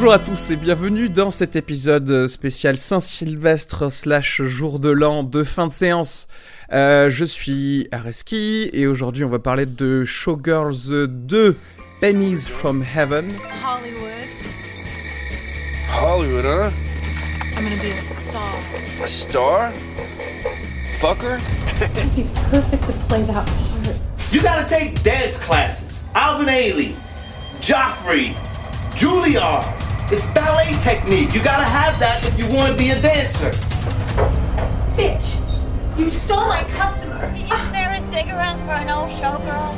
Bonjour à tous et bienvenue dans cet épisode spécial Saint-Sylvestre slash jour de l'an de fin de séance. Euh, je suis Areski et aujourd'hui on va parler de Showgirls 2 Pennies from Heaven. Hollywood. Hollywood, huh? I'm gonna be a star. A star? Fucker? be perfect to play that part. You gotta take dance classes. Alvin Ailey, Joffrey, Juilliard. It's ballet technique. You gotta have that if you wanna be a dancer. Bitch! You stole my customer! Did you spare a cigarette for an old showgirl?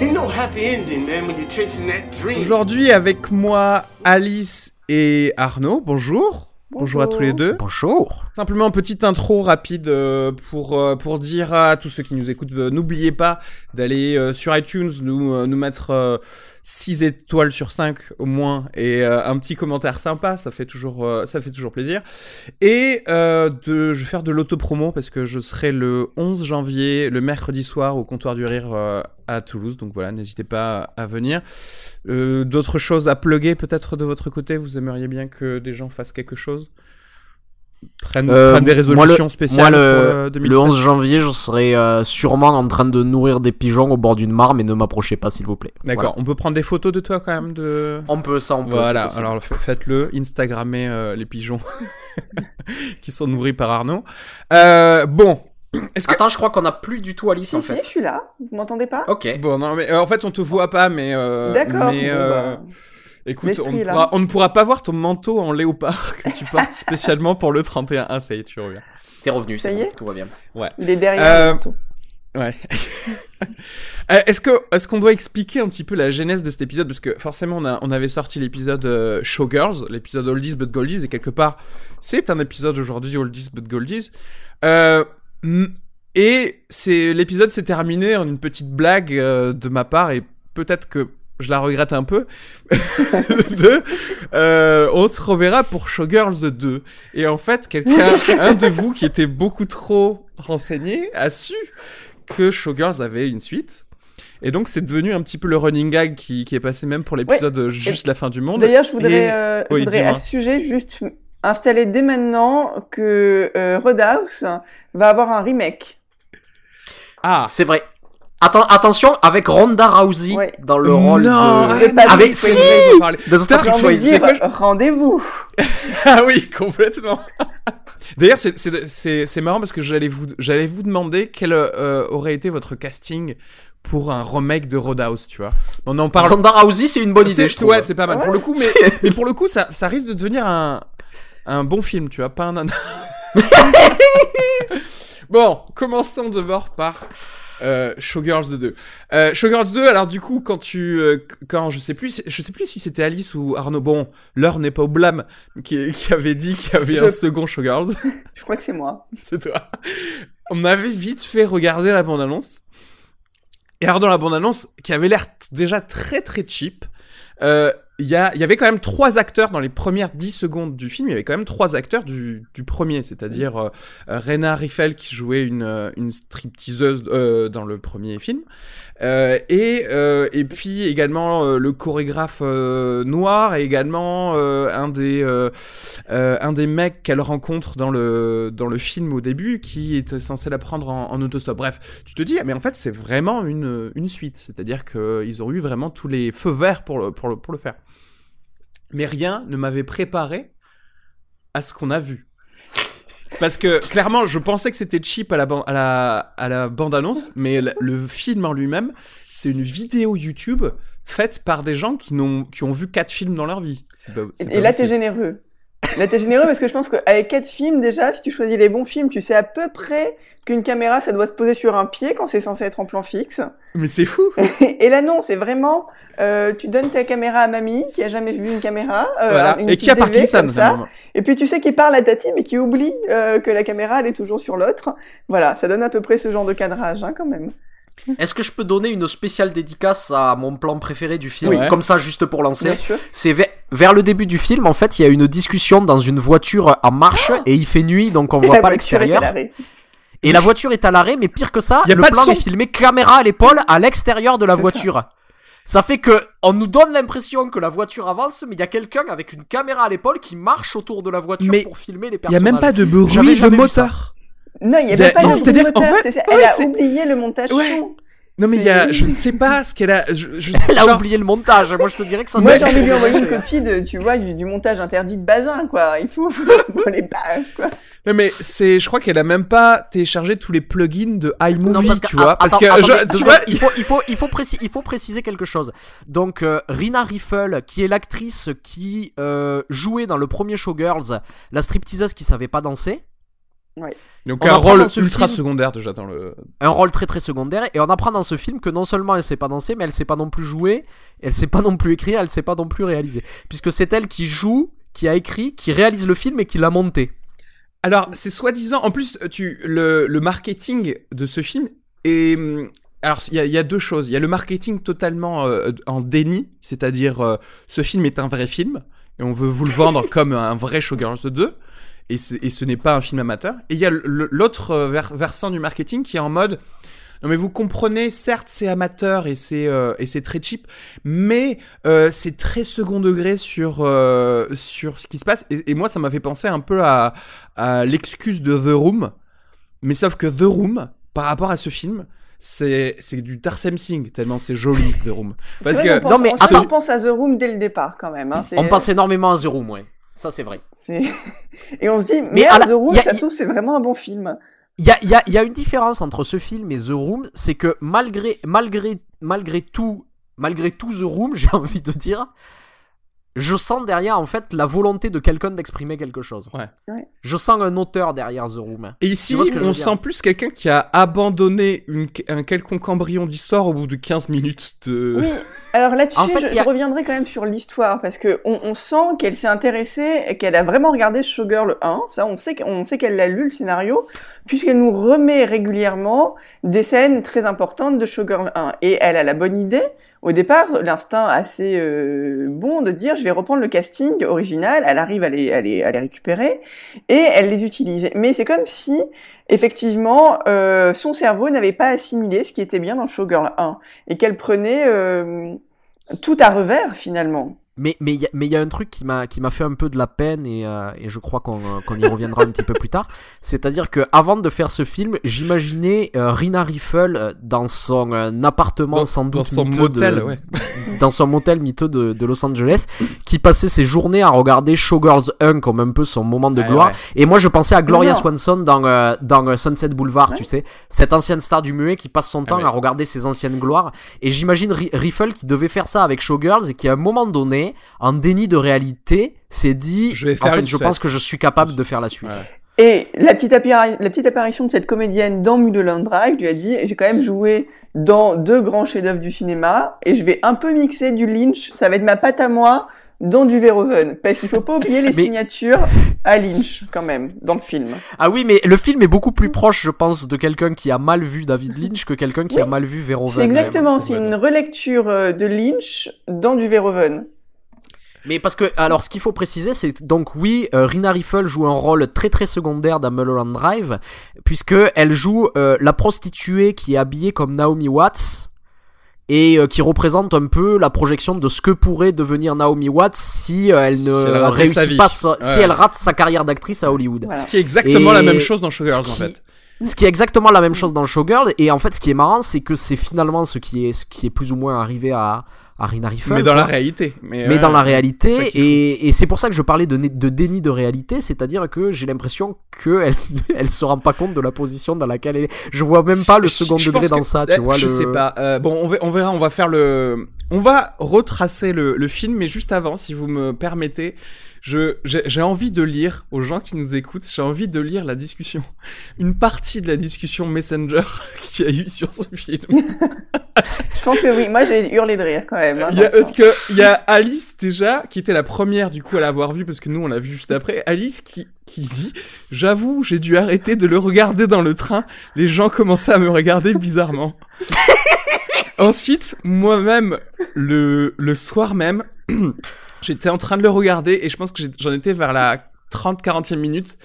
Ain't no happy ending, man, when you're chasing that dream. Aujourd'hui avec moi Alice et Arnaud. Bonjour. Bonjour à tous les deux. Bonjour. Simplement une petite intro rapide euh, pour, euh, pour dire à tous ceux qui nous écoutent, euh, n'oubliez pas d'aller sur iTunes, nous, nous mettre euh, 6 étoiles sur 5 au moins et euh, un petit commentaire sympa, ça fait toujours, euh, ça fait toujours plaisir. Et euh, de, je vais faire de l'autopromo parce que je serai le 11 janvier, le mercredi soir au comptoir du rire euh, à Toulouse. Donc voilà, n'hésitez pas à venir. Euh, D'autres choses à plugger peut-être de votre côté? Vous aimeriez bien que des gens fassent quelque chose? Prennent, Euh, prennent des moi, résolutions le- spéciales moi, le, pour euh, le 2017 11 janvier, je serai euh, sûrement en train de nourrir des pigeons au bord d'une mare, mais ne m'approchez pas, s'il vous plaît. D'accord, Voilà. on peut prendre des photos de toi quand même de... On peut, ça, on peut. Voilà, alors fa- faites-le, Instagrammez euh, les pigeons qui sont nourris par Arnaud. Euh, bon, est-ce que... Attends, je crois qu'on a plus du tout Alice Si, en si, je suis là. Vous m'entendez pas? Ok. Bon, non, mais euh, en fait, on te voit pas, mais... euh, D'accord. Mais, bon, euh, bah, écoute, on ne, pourra, on ne pourra pas voir ton manteau en léopard que tu portes spécialement pour le 31. Ah, ça y est, tu reviens. T'es revenu, Ça y bon, est tout va bien. il est derrière Euh, le manteau. Ouais. Euh, est-ce que est-ce qu'on doit expliquer un petit peu la genèse de cet épisode? Parce que forcément on a on avait sorti l'épisode euh, Showgirls, l'épisode Oldies but Goldies et quelque part c'est un épisode aujourd'hui Oldies but Goldies. Euh, et c'est l'épisode s'est terminé en une petite blague euh, de ma part et peut-être que je la regrette un peu. de, euh, on se reverra pour Showgirls 2. Et en fait, quelqu'un, un de vous qui était beaucoup trop renseigné, a su que Showgirls avait une suite. Et donc, c'est devenu un petit peu le running gag qui, qui est passé même pour l'épisode euh, juste la fin du monde. D'ailleurs, je voudrais, Et- euh, je oui, voudrais à ce sujet juste installer dès maintenant que euh, Roadhouse va avoir un remake. Ah, C'est vrai. Atten- attention, avec Ronda Rousey Ouais. dans le rôle Non, de. Pas Avec si de Putain, Patrick de Swayze. rendez-vous. Ah oui, complètement. D'ailleurs, c'est- c'est c'est- c'est marrant parce que j'allais vous, j'allais vous demander quel euh, aurait été votre casting pour un remake de Roadhouse, tu vois. On en parle. Ronda Rousey, c'est une bonne idée, je. Ouais, c'est pas mal. Ouais. Pour le coup, mais, mais pour le coup, ça, ça risque de devenir un, un bon film, tu vois, pas un bon, commençons d'abord par euh, Showgirls 2. Euh, Showgirls 2, alors du coup, quand tu, euh, quand je sais plus, je sais plus si c'était Alice ou Arnaud. Bon, l'heure n'est pas au blâme, qui, qui avait dit qu'il y avait Je- un second Showgirls. Je crois que c'est moi. c'est toi. On avait vite fait regarder la bande-annonce. Et alors dans la bande-annonce, qui avait l'air déjà très très cheap, euh, il y, y avait quand même trois acteurs dans les premières 10 secondes du film. Il y avait quand même trois acteurs du, du premier, c'est-à-dire euh, Rena Riffel qui jouait une, euh, une stripteaseuse euh, dans le premier film. Euh, et, euh, et puis également le chorégraphe noir et également un des un des mecs qu'elle rencontre dans le dans le film au début qui était censé la prendre en, en autostop. Bref, tu te dis mais en fait c'est vraiment une une suite, c'est-à-dire que ils ont eu vraiment tous les feux verts pour le pour le pour le faire. Mais rien ne m'avait préparé à ce qu'on a vu. Parce que clairement, je pensais que c'était cheap à la, à la, à la bande-annonce, mais le, le film en lui-même, c'est une vidéo YouTube faite par des gens qui, n'ont, qui ont vu quatre films dans leur vie. Pas- Et, et là, t'es généreux. Là, t'es généreux parce que je pense qu'avec quatre films, déjà, si tu choisis les bons films, tu sais à peu près qu'une caméra, ça doit se poser sur un pied quand c'est censé être en plan fixe. Mais c'est fou Et là, non, c'est vraiment, euh, tu donnes ta caméra à mamie, qui a jamais vu une caméra, euh, Voilà. une Et qui a DV Parkinson, comme ça. Et puis tu sais qu'il parle à Tati, mais qui oublie euh, que la caméra, elle est toujours sur l'autre. Voilà, ça donne à peu près ce genre de cadrage, hein, quand même. Est-ce que je peux donner une spéciale dédicace à mon plan préféré du film Oui. Comme ça, juste pour lancer. C'est ve- vers le début du film, en fait, il y a une discussion dans une voiture en marche et il fait nuit, donc on Et voit la pas voiture est à l'extérieur. l'arrêt. Et la voiture est à l'arrêt, mais pire que ça, Y a le pas de plan est filmé caméra à l'épaule à l'extérieur de la voiture. Ça fait que on nous donne l'impression que la voiture avance, mais il y a quelqu'un avec une caméra à l'épaule qui marche autour de la voiture Mais pour filmer les Il y a personnages. même pas de bruit de moteur. Non, il n'y avait a- pas de c'est-à-dire, moteur. en fait, ouais, Elle a oublié le montage Ouais. son. Non mais il y a, je ne sais pas ce qu'elle a. Je, je, Elle a genre- oublié le montage. Moi, je te dirais que ça. Moi, j'ai envie de lui envoyer une copie de, tu vois, du, du montage interdit de Bazin, quoi. Il faut, faut, les bases, quoi. Non mais c'est, je crois qu'elle a même pas téléchargé tous les plugins de iMovie, Non, parce que, tu vois, parce attends, que attendez, je- secondes, vois, il faut, il faut, il faut, précis- il faut préciser quelque chose. Donc, euh, Rina Riffle, qui est l'actrice qui euh, jouait dans le premier Showgirls, la stripteaseuse qui savait pas danser, donc on un rôle ultra film- secondaire déjà dans le. un rôle très très secondaire, et on apprend dans ce film que non seulement elle sait pas danser, mais elle sait pas non plus jouer, elle sait pas non plus écrire, elle sait pas non plus réaliser, puisque c'est elle qui joue, qui a écrit, qui réalise le film et qui l'a monté. Alors c'est soi-disant. En plus, tu le, le marketing de ce film est. hum, Alors il y, a- il y a deux choses. Il y a le marketing totalement euh, en déni, c'est-à-dire euh, ce film est un vrai film et on veut vous le vendre comme un vrai Showgirls 2. Et, ce n'est pas un film amateur. Et il y a l'autre euh, vers- versant du marketing qui est en mode non mais vous comprenez, certes c'est amateur et c'est euh, et c'est très cheap, mais euh, c'est très second degré sur euh, sur ce qui se passe. Et, et moi ça m'a fait penser un peu à, à l'excuse de The Room, mais sauf que The Room par rapport à ce film, c'est c'est du Tarsem Singh tellement c'est joli The Room. Parce vrai que non, pense- mais on, pense à The Room dès le départ, quand même. Hein. On passe énormément à The Room, ouais. Ça, c'est vrai. Et on se dit, Mais la- The Room, a- ça se trouve, c'est vraiment un bon film. Il y a, il y a- il y a une différence entre ce film et The Room, c'est que malgré, malgré, malgré tout, malgré tout The Room, j'ai envie de dire, je sens derrière en fait la volonté de quelqu'un d'exprimer quelque chose. Ouais. Ouais. Je sens un auteur derrière The Room. Et ici, on sent plus quelqu'un qui a abandonné une, un quelconque embryon d'histoire au bout de 15 minutes de... Oui, alors là-dessus, En fait, je, y a- je reviendrai quand même sur l'histoire, parce que on, on sent qu'elle s'est intéressée, et qu'elle a vraiment regardé Showgirl 1, ça on sait, qu'on sait qu'elle l'a lu le scénario, puisqu'elle nous remet régulièrement des scènes très importantes de Showgirl 1. Et elle a la bonne idée, au départ, l'instinct assez euh, bon de dire je vais reprendre le casting original, elle arrive à les, à les, à les récupérer, et elle les utilise. Mais c'est comme si effectivement, euh, son cerveau n'avait pas assimilé ce qui était bien dans Showgirl 1 et qu'elle prenait euh, tout à revers finalement. Mais mais il y, a- mais il y a un truc qui m'a qui m'a fait un peu de la peine et, euh, et je crois qu'on euh, qu'on y reviendra un petit peu plus tard. C'est-à-dire que avant de faire ce film, j'imaginais euh, Rina Riffle dans son euh, appartement Dans- sans dans doute son miteux motel, de, ouais. Dans son motel miteux de, de Los Angeles, qui passait ses journées à regarder Showgirls 1 comme un peu son moment de gloire. ouais. Et moi, je pensais à Gloria. Swanson dans, euh, dans euh, Sunset Boulevard, tu sais. Cette ancienne star du muet qui passe son temps ouais. à regarder ses anciennes gloires. Et j'imagine Ri- Riffle qui devait faire ça avec Showgirls et qui, à un moment donné, en déni de réalité, s'est dit Je vais En fait, je suite. pense que je suis capable de faire la suite. Et la petite, appari- la petite apparition de cette comédienne dans Mulholland Drive lui a dit j'ai quand même joué dans deux grands chefs-d'œuvre du cinéma et je vais un peu mixer du Lynch, ça va être ma patte à moi dans du Verhoeven parce qu'il faut pas oublier les Mais- signatures à Lynch quand même dans le film. Ah oui, mais le film est beaucoup plus proche, je pense, de quelqu'un qui a mal vu David Lynch que quelqu'un qui Oui. a mal vu Verhoeven. C'est exactement, c'est une relecture euh, de Lynch dans du Verhoeven. Mais parce que, alors, ce qu'il faut préciser, c'est donc oui, euh, Rina Riffle joue un rôle très très secondaire dans Mulholland Drive, puisque elle joue euh, la prostituée qui est habillée comme Naomi Watts et euh, qui représente un peu la projection de ce que pourrait devenir Naomi Watts si euh, elle Si ne elle réussit pas, sa- si elle rate sa carrière d'actrice à Hollywood. Voilà. Ce qui est exactement Et la même chose dans Showgirls en qui- fait. Ce qui est exactement la même chose dans Showgirl, et en fait, ce qui est marrant, c'est que c'est finalement ce qui est, ce qui est plus ou moins arrivé à, Mais dans quoi. la réalité. Mais, mais ouais, dans la réalité, et, et c'est pour ça que je parlais de, déni de réalité, c'est-à-dire que j'ai l'impression qu'elle elle se rend pas compte de la position dans laquelle elle est. Je vois même pas le second je degré dans que- ça, eh, tu vois. Je le... sais pas. Euh, bon, on verra, on va faire le. On va retracer le, le film, mais juste avant, si vous me permettez, je j'ai envie de lire aux gens qui nous écoutent. J'ai envie de lire la discussion, une partie de la discussion Messenger qu'il y a eu sur ce film. Je pense que oui, moi j'ai hurlé de rire quand même. hein, y a, parce que il y a Alice déjà qui était la première du coup à l'avoir vu parce que nous on l'a vu juste après. Alice qui qui dit j'avoue j'ai dû arrêter de le regarder dans le train. Les gens commençaient à me regarder bizarrement. Ensuite moi-même le le soir même j'étais en train de le regarder et je pense que j'en étais vers la 30-40e minute.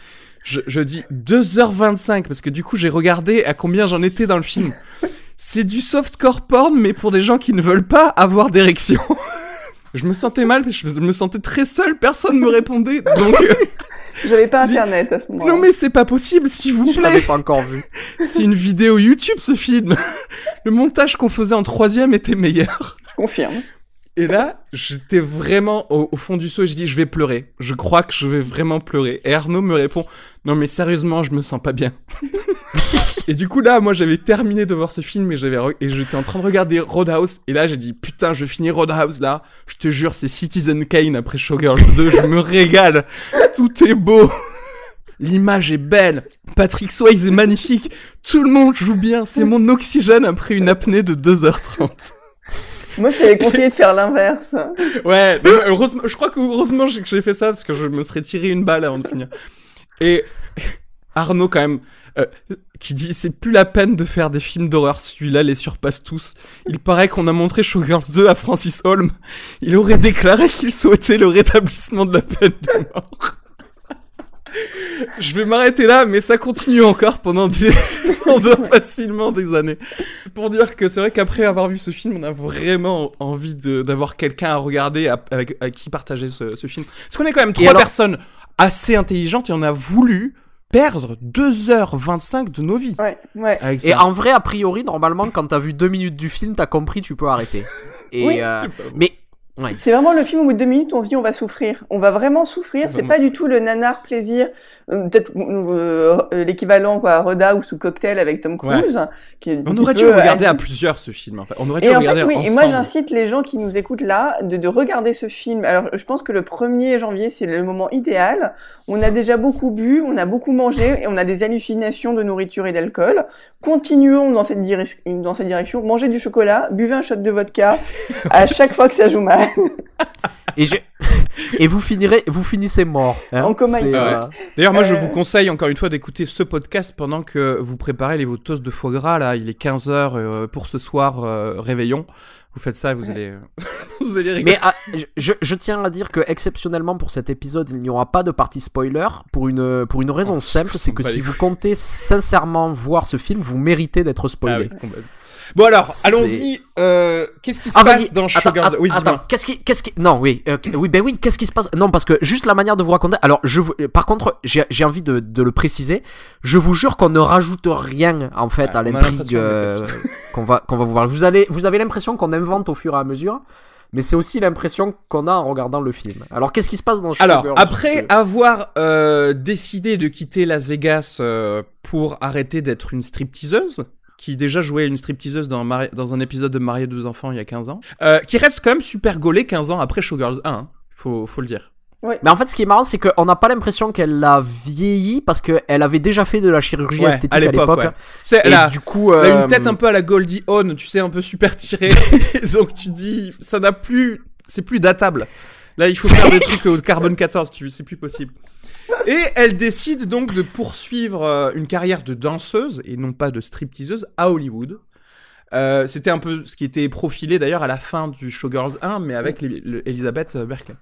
Je, je dis 2h25 parce que du coup j'ai regardé à combien j'en étais dans le film. c'est du softcore porn, mais pour des gens qui ne veulent pas avoir d'érection. je me sentais mal, je me sentais très seul, personne me répondait. Donc, euh, J'avais pas internet à ce moment-là. non mais c'est pas possible, s'il vous Je l'avais plaît. pas encore vu. C'est une vidéo YouTube ce film. Le montage qu'on faisait en troisième était meilleur. Je confirme. Et là, j'étais vraiment au, au fond du seau et je dis, je vais pleurer. Je crois que je vais vraiment pleurer. Et Arnaud me répond, non mais sérieusement, je me sens pas bien. Et du coup là, moi j'avais terminé de voir ce film et j'avais re- et j'étais en train de regarder Roadhouse et là j'ai dit putain, je finis Roadhouse là. Je te jure, c'est Citizen Kane après Showgirls 2. je me régale. Tout est beau. L'image est belle. Patrick Swayze est magnifique. Tout le monde joue bien. C'est mon oxygène après une apnée de 2h30. Moi, je t'avais conseillé de faire l'inverse. Ouais, mais heureusement, je crois que heureusement que j'ai fait ça parce que je me serais tiré une balle avant de finir. Et Arnaud quand même euh, qui dit c'est plus la peine de faire des films d'horreur, celui-là les surpasse tous. Il paraît qu'on a montré Showgirls 2 à Francis Holm. Il aurait déclaré qu'il souhaitait le rétablissement de la peine de mort. Je vais m'arrêter là, mais ça continue encore pendant des, pendant facilement des années. Pour dire que c'est vrai qu'après avoir vu ce film, on a vraiment envie de- d'avoir quelqu'un à regarder à- avec, à qui partager ce, ce film. Parce qu'on est quand même trois alors- personnes assez intelligentes et on a voulu perdre 2h25 de nos vies. Ouais, ouais. Avec Et en vrai, a priori, normalement, quand t'as vu deux minutes du film, t'as compris, tu peux arrêter. Et Oui, euh, mais ouais. C'est vraiment le film au bout de deux minutes où on se dit on va souffrir. On va vraiment souffrir. C'est pas du tout le nanar plaisir. Euh, Peut-être euh, euh, l'équivalent quoi, Roadhouse ou Cocktail avec Tom Cruise. Qui est un On aurait dû regarder à plusieurs ce film. En fait. On aurait dû Et en regarder fait, oui, ensemble. et moi j'incite les gens qui nous écoutent là de, de regarder ce film. Alors je pense que le 1er janvier c'est le moment idéal. On a déjà beaucoup bu, on a beaucoup mangé et on a des hallucinations de nourriture et d'alcool. Continuons dans cette, direc- dans cette direction. Mangez du chocolat, buvez un shot de vodka à chaque fois que ça joue mal. Et, vous finirez, vous finissez mort. hein. En coma euh, D'ailleurs, moi, je Euh, vous conseille encore une fois d'écouter ce podcast pendant que vous préparez les vos toasts de foie gras. Là, il est 15h pour ce soir, euh, réveillon. Vous faites ça et vous allez, vous allez rigoler. Mais ah, je, je tiens à dire que exceptionnellement pour cet épisode, il n'y aura pas de partie spoiler pour une pour une raison Oh, simple, c'est que pas si vous comptez sincèrement voir ce film, vous méritez d'être Ah spoilé. oui, complètement. Bon alors, allons-y. Euh, Qu'est-ce qui se Ah passe vas-y, dans attends, Sugar attends, Oui, attends, dis-moi. qu'est-ce qui, qu'est-ce qui, non, oui, euh, oui, ben oui, qu'est-ce qui se passe? Non, parce que juste la manière de vous raconter. Alors, je, vous- euh, par contre, j'ai j'ai envie de, de le préciser. Je vous jure qu'on ne rajoute rien en fait Ah, à l'intrigue euh, qu'on va qu'on va vous voir. Vous allez, vous avez l'impression qu'on invente au fur et à mesure. Mais c'est aussi l'impression qu'on a en regardant le film. Alors qu'est-ce qui se passe dans Alors, Sugar après Rush avoir euh, décidé de quitter Las Vegas euh, pour arrêter d'être une stripteaseuse, qui déjà jouait une stripteaseuse dans, Mari- dans un épisode de Marié deux enfants il y a 15 ans, euh, qui reste quand même super gaulée 15 ans après Showgirls 1, hein. faut, faut le dire. Mais en fait, ce qui est marrant, c'est qu'on n'a pas l'impression qu'elle a vieilli parce qu'elle avait déjà fait de la chirurgie Ouais, esthétique à à l'époque, l'époque. ouais. Tu sais, Et elle a, du coup, elle a euh, une tête un peu à la Goldie Hawn, tu sais, un peu super tirée. Donc tu dis, ça n'a plus, c'est plus datable. Là, il faut faire des trucs au carbone 14, tu c'est plus possible. Et elle décide donc de poursuivre euh, une carrière de danseuse et non pas de stripteaseuse à Hollywood. Euh, C'était un peu ce qui était profilé d'ailleurs à la fin du Showgirls 1, mais avec Elizabeth Berkley.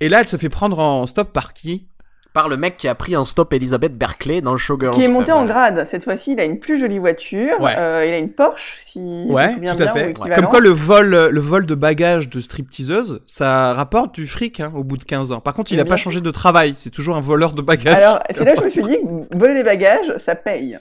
Et là, elle se fait prendre en stop par qui? Par le mec qui a pris en stop Elizabeth Berkley dans Showgirls. Qui est monté Euh, en grade. Cette fois-ci, il a une plus jolie voiture. Ouais. Euh, il a une Porsche, si je me Ouais, souviens tout à bien, fait. Comme quoi le vol, le vol de bagages de stripteaseuse, ça rapporte du fric hein, au bout de 15 ans. Par contre, il Eh a bien. pas changé de travail. C'est toujours un voleur de bagages. Alors, c'est là que je me suis dit que voler des bagages, ça paye.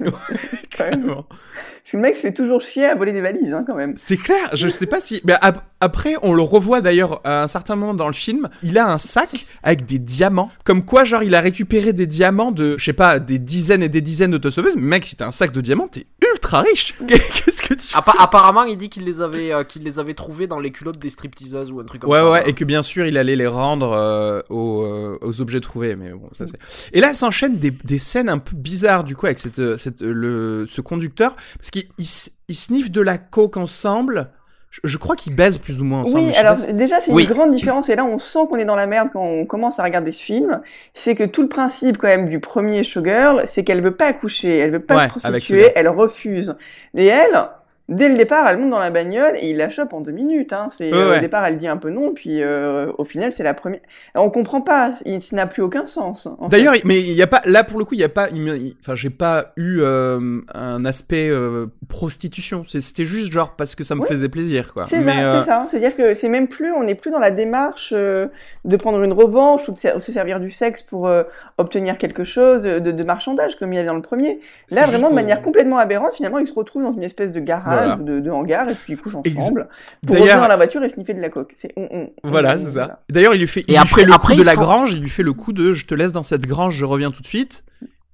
C'est quand même-. Parce que le mec se fait toujours chier à voler des valises, hein, quand même. C'est clair, je sais pas si. Mais ap- après, on le revoit d'ailleurs à un certain moment dans le film. Il a un sac avec des diamants. Comme quoi, genre, il a récupéré des diamants de, je sais pas, des dizaines et des dizaines d'autosauveuses. Mais mec, si t'as un sac de diamants, t'es ultra riche. Qu'est-ce que tu. appa- apparemment, il dit qu'il les avait, euh, qu'il les avait trouvés dans les culottes des stripteaseuses ou un truc comme Ouais, ça. ouais, et que bien sûr, il allait les rendre euh, aux, euh, aux objets trouvés, mais bon, ça c'est. Et là, s'enchaînent des, des scènes un peu bizarres, du coup, avec cette, cette, le, ce conducteur, parce qu'ils ils s- ils sniffent de la coke ensemble. Je, crois qu'ils baisent plus ou moins ensemble. Oui, alors pas déjà c'est Oui. une grande différence et là on sent qu'on est dans la merde quand on commence à regarder ce film. C'est que tout le principe quand même du premier showgirl, c'est qu'elle veut pas accoucher, elle veut pas Ouais, se prostituer, elle refuse. Et elle, Dès le départ, elle monte dans la bagnole et il la chope en deux minutes. Hein. C'est, Ouais, euh, ouais. Au départ, elle dit un peu non, puis euh, au final, c'est la première. On comprend pas, il- ça n'a plus aucun sens. en D'ailleurs, mais il y a pas là pour le coup, il y a pas, il il- enfin, j'ai pas eu euh, un aspect euh, prostitution. C'était juste genre parce que ça me faisait plaisir, quoi. C'est ça, c'est ça. C'est-à-dire que c'est même plus, on n'est plus dans la démarche de prendre une revanche ou de se se servir du sexe pour obtenir quelque chose de, de marchandage comme il y avait dans le premier. Là, vraiment, de manière complètement aberrante, finalement, ils se retrouvent dans une espèce de garage Voilà. ou de, de hangar et puis ils couchent Ex- ensemble pour revenir dans la voiture et sniffer de la coke. C'est on, on, on, Voilà, c'est voilà. ça. D'ailleurs, il lui fait, il Et lui après- fait le après, coup de la grange, il lui fait le coup de je te laisse dans cette grange, je reviens tout de suite.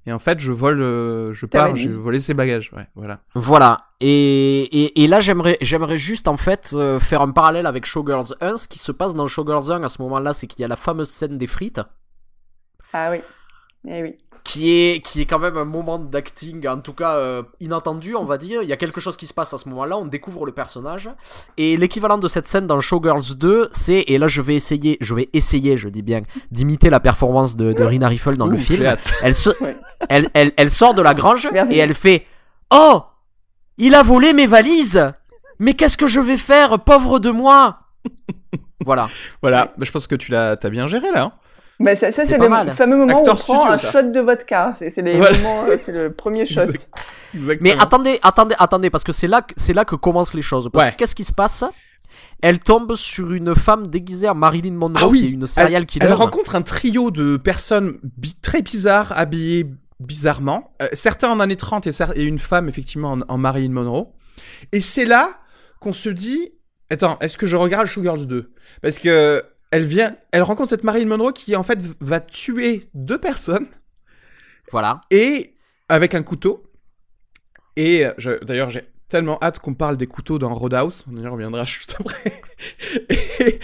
Et en fait, je vole, euh, je pars, j'ai volé ses bagages. Ouais, voilà. Voilà. Et, et, et là, j'aimerais, j'aimerais juste en fait euh, faire un parallèle avec Showgirls 1. Ce qui se passe dans Showgirls 1 à ce moment-là, c'est qu'il y a la fameuse scène des frites, Ah oui. Eh oui. qui est, qui est quand même un moment d'acting, en tout cas euh, inattendu, on va dire. Il y a quelque chose qui se passe à ce moment-là, on découvre le personnage. Et l'équivalent de cette scène dans Showgirls 2, c'est, et là je vais essayer, je vais essayer, je dis bien, d'imiter la performance de, de Rina Riffle dans le film. Elle, se, Ouais. elle, elle, elle sort de la grange et elle fait Oh Il a volé mes valises Mais qu'est-ce que je vais faire, pauvre de moi? Voilà. Voilà. Bah, je pense que tu l'as, t'as bien géré là. hein. Bah, ça, ça C'est le mal. fameux moment Acteur où on prend studio, un ça. shot de vodka. C'est Voilà. moments, euh, c'est le premier shot. Exact. Exactement. Mais attendez, attendez, attendez, parce que c'est là, que- c'est là que commencent les choses. Parce Ouais. que qu'est-ce qui se passe? Elle tombe sur une femme déguisée en Marilyn Monroe, Ah oui, qui est une serial elle, killer. elle rencontre un trio de personnes bi- très bizarres, habillées bizarrement. Euh, certains en années 30 et, cer- et une femme, effectivement, en, en Marilyn Monroe. Et c'est là qu'on se dit Attends, est-ce que je regarde Showgirls 2 Parce que elle vient, elle rencontre cette Marilyn Monroe qui, en fait, va tuer deux personnes Voilà. et avec un couteau. Et euh, d'ailleurs, j'ai tellement hâte qu'on parle des couteaux dans Roadhouse. On y reviendra juste après. et,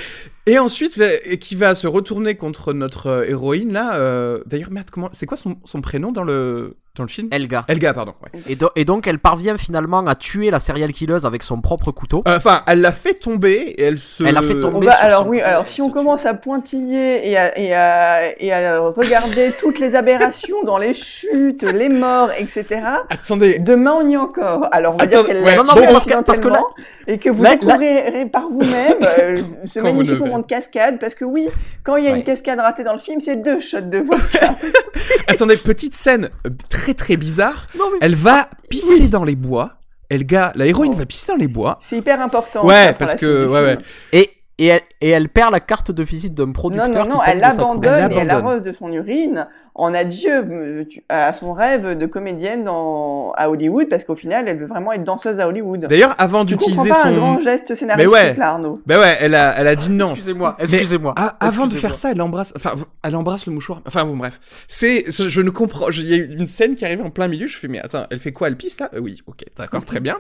et ensuite, qui va se retourner contre notre euh, héroïne là. euh, d'ailleurs, merde, comment C'est quoi son, son prénom dans le dans le film? Elga. Elga, pardon. ouais. Et, do- et donc elle parvient finalement à tuer la serial killer avec son propre couteau. Euh, Enfin, elle l'a fait tomber et elle se. Elle l'a fait tomber. Va, sur alors son oui, alors si on tue. commence à pointiller et à, et à, et à regarder toutes les aberrations dans les chutes, les morts, etc. Attendez. Demain on y est encore. Alors on va Attends, dire qu'elle ouais, l'a non, non, tué mais parce que- parce que là- et que vous là- là- découvrirez par vous-même euh, ce Quand vous magnifique le moment de cascade. Parce que oui, quand il y a Ouais. une cascade ratée dans le film, c'est deux shots de vodka. Attendez, petite scène euh, très très bizarre. Non, mais- Elle va pisser dans les bois. Elga, la héroïne Oh. va pisser dans les bois. C'est hyper important. Ouais, ça, parce que- ouais, ouais. Et, et, elle, et elle perd la carte de visite d'un producteur. Non, non, non, elle l'abandonne et elle arrose de son urine en adieu euh, à son rêve de comédienne dans, à Hollywood parce qu'au final, elle veut vraiment être danseuse à Hollywood. D'ailleurs, avant d'utiliser son. un grand geste scénaristique ouais. là, Arnaud. Bah ouais, elle a, elle a dit non. Excusez-moi, Mais excusez-moi. avant de faire ça, elle embrasse, enfin, elle embrasse le mouchoir. Enfin bon, bref. C'est, c'est- je ne comprends. Il y a une scène qui arrive en plein milieu. Je fais, mais attends, elle fait quoi Elle pisse là? Euh, Oui, ok, d'accord, très bien.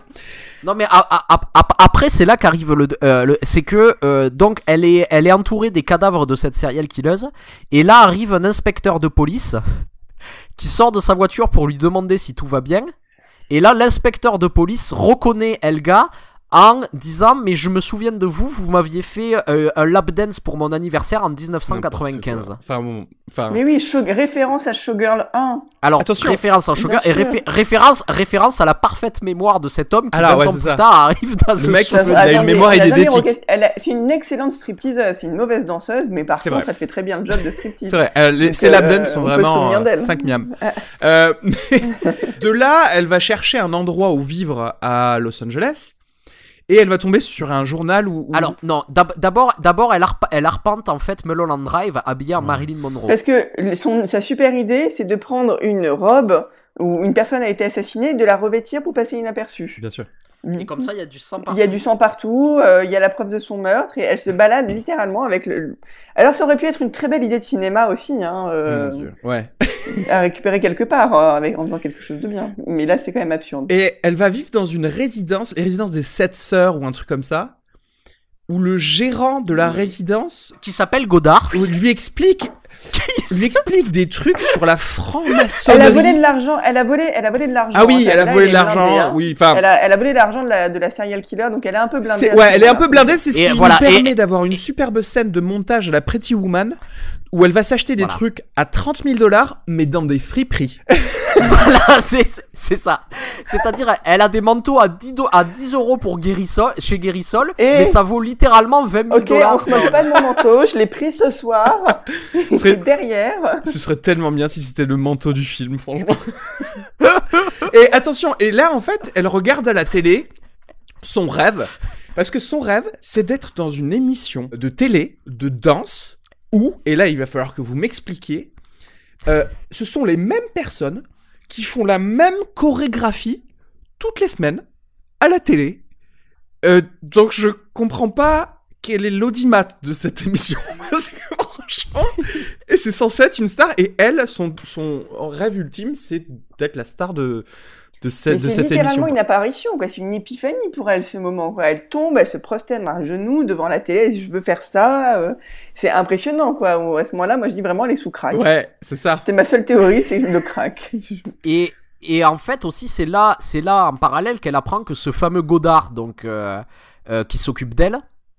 Non mais a- a- a- a- après c'est là qu'arrive le, euh, le- c'est que euh, donc elle est entourée des cadavres de cette serial killeuse et là arrive un inspecteur de police qui sort de sa voiture pour lui demander si tout va bien. Et là l'inspecteur de police reconnaît Elga en disant mais je me souviens de vous vous m'aviez fait euh, un lap dance pour mon anniversaire en 1995 Enfin bon, enfin. Mais oui, référence à Showgirl 1. alors Attention. référence en sugar et réfé- référence référence à la parfaite mémoire de cet homme qui Alors, 20 ouais, ans c'est plus ça. tard arrive dans Le ce mec, show. il a une Attendez, mémoire elle a jamais idétique. request- elle a- C'est une excellente stripteaseuse, c'est une mauvaise danseuse, mais par contre, vrai. elle fait très bien le job de striptease. C'est vrai, euh, les, lap euh, dance sont vraiment souvenir d'elle. 5 miams. Euh, de là, elle va chercher un endroit où vivre à Los Angeles. Et elle va tomber sur un journal où. où- Alors, non, d'ab- d'abord, d'abord elle, arp- elle arpente en fait Mulholland Drive habillée en Marilyn Monroe. Parce que son, sa super idée, c'est de prendre une robe où une personne a été assassinée et de la revêtir pour passer inaperçue. Bien sûr. Et comme ça, il y a du sang Il partout. y a du sang partout, euh, il y a la preuve de son meurtre et elle se balade littéralement avec le. Alors ça aurait pu être une très belle idée de cinéma aussi, hein, euh, Mon Dieu. Ouais. à récupérer quelque part euh, avec, en faisant quelque chose de bien. Mais là c'est quand même absurde. Et elle va vivre dans une résidence, les résidences des sept sœurs ou un truc comme ça, où le gérant de la résidence Qui s'appelle Godard. lui explique, lui explique des trucs sur la Elle franc-maçonnerie. a volé de l'argent, elle a volé, elle a volé de l'argent. Ah oui, elle a volé de l'argent. Oui, enfin. Elle a, elle a volé l'argent de la, de la serial killer, donc elle est un peu blindée. Ouais, elle est un peu blindée, c'est ce qui voilà, lui permet et- d'avoir une superbe scène de montage à la Pretty Woman où elle va s'acheter des Voilà. trucs à 30 000 dollars, mais dans des friperies. voilà, c'est c'est ça. C'est-à-dire, elle a des manteaux à 10, do- à 10 euros pour Guérissol, chez Guérissol, Et- mais ça vaut littéralement 20 000 Ok, dollars. on se moque pas de mon manteau, je l'ai pris ce soir. Il serait- est derrière. Ce serait tellement bien si c'était le manteau du film, franchement. et attention, et là, en fait, elle regarde à la télé son rêve. Parce que son rêve, c'est d'être dans une émission de télé, de danse, où, et là, il va falloir que vous m'expliquiez, euh, ce sont les mêmes personnes qui font la même chorégraphie toutes les semaines à la télé. Euh, donc, je comprends pas quel est l'audimat de cette émission. Parce que franchement, et c'est censé être une star. Et elle, son, son rêve ultime, c'est d'être la star de, de, cette, Mais de c'est cette littéralement émission. une apparition, quoi. C'est une épiphanie pour elle, ce moment, quoi. Elle tombe, elle se prosterne à genoux devant la télé, elle dit, je veux faire ça. euh, C'est impressionnant, quoi. À ce moment-là, moi, je dis vraiment, elle est sous crack. Ouais, c'est ça. C'était ma seule théorie, c'est le crack. Et, et en fait aussi c'est là c'est là en parallèle qu'elle apprend que ce fameux Godard donc euh, euh, qui s'occupe d'elle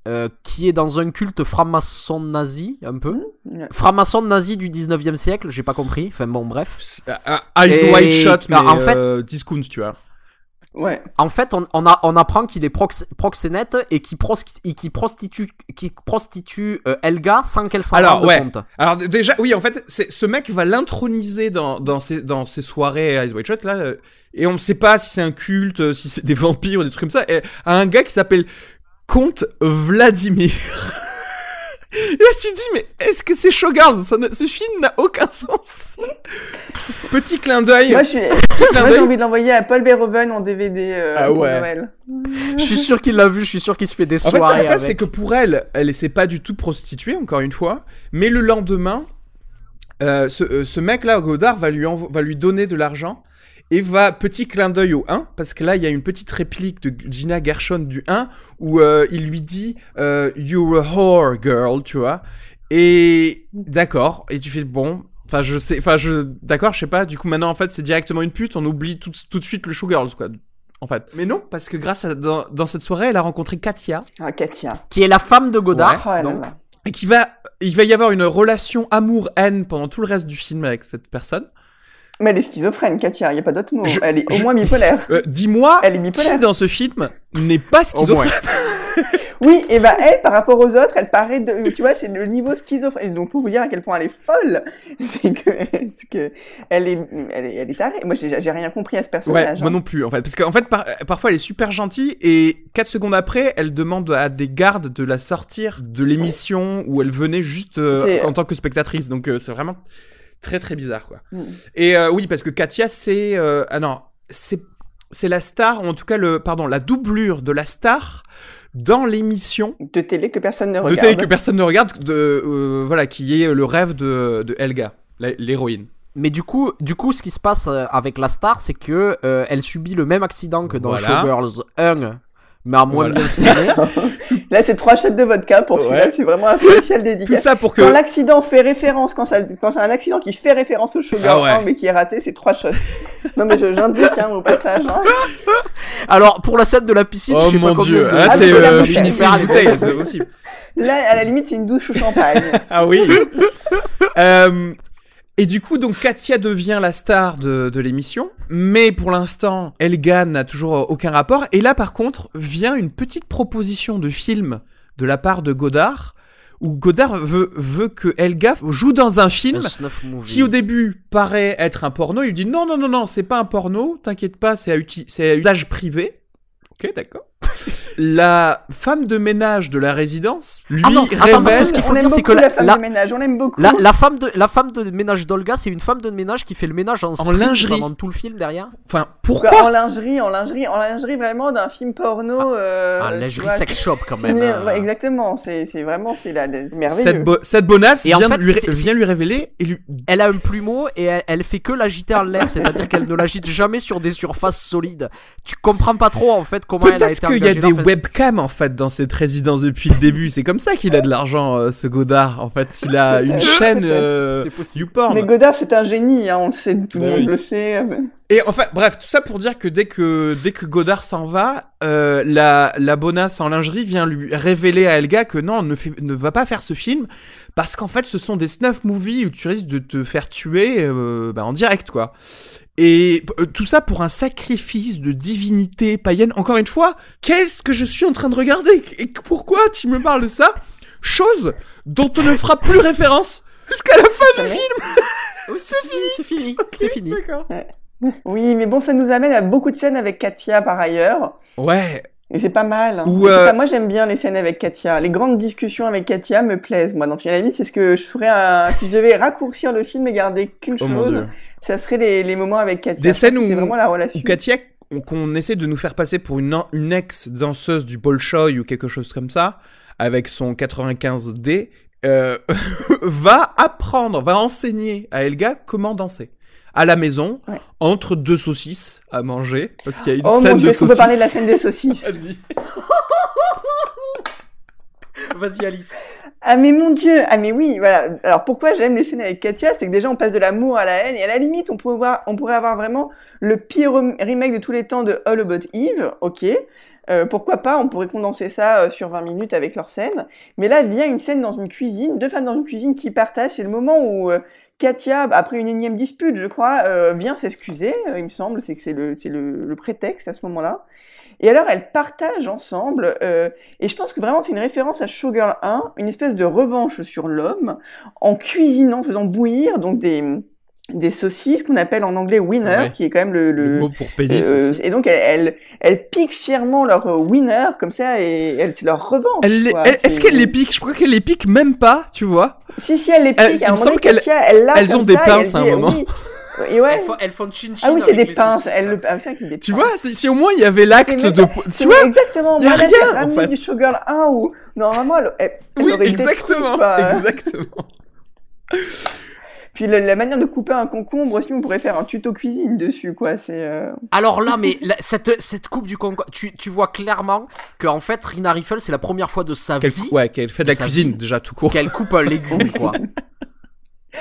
euh, qui est dans un culte franc-maçon nazi un peu Ouais. franc-maçon nazi du 19e siècle j'ai pas compris enfin bon bref ah, Eyes Et- Wide Shut, mais bah, en fait- euh, discount, tu vois. Ouais. en fait on, on, a, on apprend qu'il est prox- proxénète et qui, pros- qui prostitue qui prostitue euh, Elga sans qu'elle s'en rende ouais. compte Alors déjà, oui, en fait, ce mec va l'introniser dans, dans, ses, dans ses soirées Eyes Wide Shut, là, euh, et on ne sait pas si c'est un culte, si c'est des vampires ou des trucs comme ça, et, à un gars qui s'appelle Comte Vladimir. Et là, tu te dis, mais est-ce que c'est Showgirls Ça ne- Ce film n'a aucun sens. Petit clin d'œil. Moi, suis- j'ai envie de l'envoyer à Paul Verhoeven en DVD euh, Ah pour ouais. Noël. je suis sûr qu'il l'a vu je suis sûr qu'il se fait des En fait, soirées ça se passe, c'est que pour elle, elle essaie pas du tout de prostituer, encore une fois, mais le lendemain, euh, ce, euh, ce mec-là, Godard, va lui, va lui donner de l'argent et va, petit clin d'œil au 1, parce que là, il y a une petite réplique de Gina Gershon du 1 où euh, il lui dit euh, You're a whore, girl, tu vois. Et d'accord, et tu fais bon. Enfin, je sais, enfin, je, d'accord, je sais pas. Du coup, maintenant, en fait, c'est directement une pute. On oublie tout, tout de suite le showgirls, quoi. En fait. Mais non, parce que grâce à dans, dans cette soirée, elle a rencontré Katia Ah, Katia. qui est la femme de Godard Oh donc et qui va, il va y avoir une relation amour-haine pendant tout le reste du film avec cette personne. Mais elle est schizophrène, Katia, il n'y a pas d'autre mot. Je- elle est au je- moins bipolaire. Euh, Dis-moi, Elle est qui dans ce film n'est pas schizophrène? Oui, et ben elle, par rapport aux autres, elle paraît de, tu vois, c'est le niveau schizophrène. Donc pour vous dire à quel point elle est folle, c'est que, elle est, elle est, elle est tarée. Moi, j'ai j'ai rien compris à ce Ouais, personnage. moi hein. non plus en fait, parce qu'en fait par- parfois elle est super gentille et 4 secondes après, elle demande à des gardes de la sortir de l'émission où elle venait juste euh, en tant que spectatrice. Donc euh, c'est vraiment très très bizarre quoi. Mm. Et euh, oui, parce que Katia c'est euh, ah non, c'est c'est la star ou en tout cas le pardon, la doublure de la star dans l'émission De télé que personne ne de regarde. télé que personne ne regarde, de, euh, voilà, qui est le rêve de, de Helga, l'héroïne. Mais du coup, du coup, ce qui se passe avec la star, c'est que euh, elle subit le même accident que dans Voilà. Showgirls 1, mais à moins Voilà. bien filmé. Là, c'est trois shots de vodka pour celui-là. Ouais. C'est vraiment un spécial Tout dédicace. ça pour que. Quand l'accident fait référence, quand, ça, quand c'est un accident qui fait référence au sugar Ah ouais. 1, mais qui est raté, c'est trois shots. non, mais je- j'indique, hein, au passage. Hein. Alors, pour la scène de la piscine, Oh je sais mon dieu, là Ah, c'est euh, finissez une bouteille, c'est pas possible. Là, à la limite, c'est une douche au champagne. Ah oui. Euh, et du coup, donc Katia devient la star de, de l'émission, mais pour l'instant, Elga n'a toujours aucun rapport. Et là, par contre, vient une petite proposition de film de la part de Godard, où Godard veut, veut que Elga joue dans un film Un qui au début paraît être un porno, il lui dit non, non, non, non, c'est pas un porno, t'inquiète pas, c'est à, uti- c'est à usage privé. Ok, d'accord. La femme de ménage de la résidence lui Ah non, attends, parce révèle... que ce qu'il faut dire, c'est que la, la- femme la- de ménage, on l'aime beaucoup. La, la femme de la femme de ménage d'Olga, c'est une femme de ménage qui fait le ménage en, strip lingerie. pendant tout le film derrière. Enfin, Quoi, pourquoi en lingerie, en lingerie, en lingerie vraiment d'un film porno. Euh, Un tu lingerie vois, sex shop quand même. euh. ouais, exactement, c'est vraiment c'est la merveilleux. cette, bo- cette bonasse Et en vient, fait, lui, vient lui révéler et lui... Elle a un plumeau et elle, elle fait que l'agiter en l'air, c'est-à-dire qu'elle ne l'agite jamais sur des surfaces solides. Tu comprends pas trop en fait comment elle a Peut-être été qu'il y a des webcams en fait dans cette résidence depuis le début. C'est comme ça qu'il a de l'argent, euh, ce Godard. En fait, il a une chaîne euh, C'est possible. YouPorn. Mais Godard, c'est un génie, hein, on le sait, tout le Bah monde oui. le sait. Et enfin, bref, tout ça pour dire que dès que dès que Godard s'en va, euh, la la bonasse en lingerie vient lui révéler à Elga que non, ne fait- ne va pas faire ce film parce qu'en fait, ce sont des snuff movies où tu risques de te faire tuer euh, bah, en direct, quoi. Et euh, tout ça pour un sacrifice de divinité païenne. Encore une fois, qu'est-ce que je suis en train de regarder? Et pourquoi tu me parles de ça? Chose dont on ne fera plus référence jusqu'à la fin du film. Oui, c'est fini, c'est fini, c'est fini. Oui, mais bon, ça nous amène à beaucoup de scènes avec Katia par ailleurs. Ouais, Et c'est pas mal. hein. Ou, euh, pas, moi, j'aime bien les scènes avec Katia. Les grandes discussions avec Katia me plaisent. Moi, dans Final c'est ce que je ferais un... si je devais raccourcir le film et garder qu'une Oh chose. Ça serait les, les moments avec Katia. Des scènes où- vraiment la relation. Katia, on- qu'on essaie de nous faire passer pour une, une ex-danseuse du Bolshoi ou quelque chose comme ça, avec son 95D, euh, va apprendre, va enseigner à Elga comment danser. À la maison, Ouais. entre deux saucisses à manger, parce qu'il y a une Oh scène mon dieu, de saucisses. peut parler de la scène des saucisses Vas-y. Vas-y, Alice. Ah mais mon dieu, ah mais oui, voilà. Alors pourquoi j'aime les scènes avec Katia, c'est que déjà on passe de l'amour à la haine et à la limite on pourrait voir, on pourrait avoir vraiment le pire rem- remake de tous les temps de All About Eve, ok. Euh, pourquoi pas, on pourrait condenser ça euh, sur 20 minutes avec leur scène. Mais là vient une scène dans une cuisine, deux femmes dans une cuisine qui partagent, c'est le moment où euh, Katia, après une énième dispute, je crois, euh, vient s'excuser, euh, il me semble, c'est que c'est le, prétexte à ce moment-là. Et alors elles partagent ensemble euh, et je pense que vraiment c'est une référence à Showgirl 1, une espèce de revanche sur l'homme, en cuisinant, faisant bouillir donc des, des saucisses qu'on appelle en anglais winner, Ouais. qui est quand même le... Le le mot pour pénis euh, et donc elles, elles, elles piquent fièrement leur euh, winner comme ça et elles, c'est leur revanche. Elle elle- Est-ce C'est- qu'elle les pique? Je crois qu'elle les pique même pas, tu vois. Si si elle les Elle- pique, il à un me moment donné qu'elles- Katia, elle l'a elles comme ont des ça, elle pinces à un moment. oui. Et ouais. Elles, font, elles font chin chin Ah oui, c'est avec des les pinces. saucisses. Elle le... ah, c'est vrai que c'est des Tu pinces. vois, si, si au moins il y avait l'acte C'est de... Tu vois exactement. y a rien, en fait. du Showgirl 1 où normalement elle, elle, elle Oui, exactement. Exactement. Puis la, la manière de couper un concombre aussi, on pourrait faire un tuto cuisine dessus, quoi? C'est euh, Alors là, mais la- cette, cette coupe du concombre, tu, tu vois clairement que en fait, Rina Riffel, c'est la première fois de sa Qu'elle vie ouais, qu'elle fait de la cuisine vie. déjà tout court. qu'elle coupe un légume, quoi.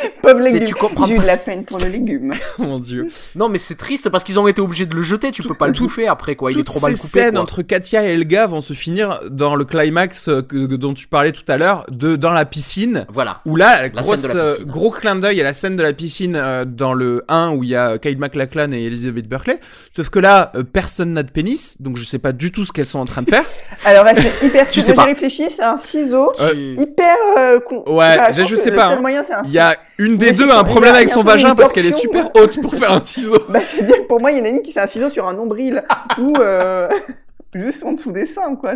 pauvre C'est- légume. tu comprends J'ai eu pas de la peine pour le légume. Mon dieu. Non, mais c'est triste parce qu'ils ont été obligés de le jeter. Tu Tout- peux pas le tout- bouffer après, quoi. Il est Toutes trop mal ces coupé. scènes quoi. entre Katia et Elga vont se finir dans le climax euh, que, que- dont tu parlais tout à l'heure, de dans la piscine. Voilà. Où là, La grosse, la euh, gros clin d'œil à la scène de la piscine euh, dans le 1 où il y a Kyle MacLachlan et Elizabeth Berkley. Sauf que là, euh, personne n'a de pénis, donc je sais pas du tout ce qu'elles sont en train de faire. Alors là, c'est hyper. Tu sais pas. J'ai réfléchi, c'est un ciseau Euh, hyper. Euh, con... Ouais, Enfin, je sais pas, Le seul hein. moyen, c'est un Il y a une des deux a un problème avec son vagin parce qu'elle est super haute pour faire un ciseau. Bah, c'est-à-dire, pour moi, il y en a une qui s'est un ciseau sur un nombril ou euh, juste en dessous des seins, quoi.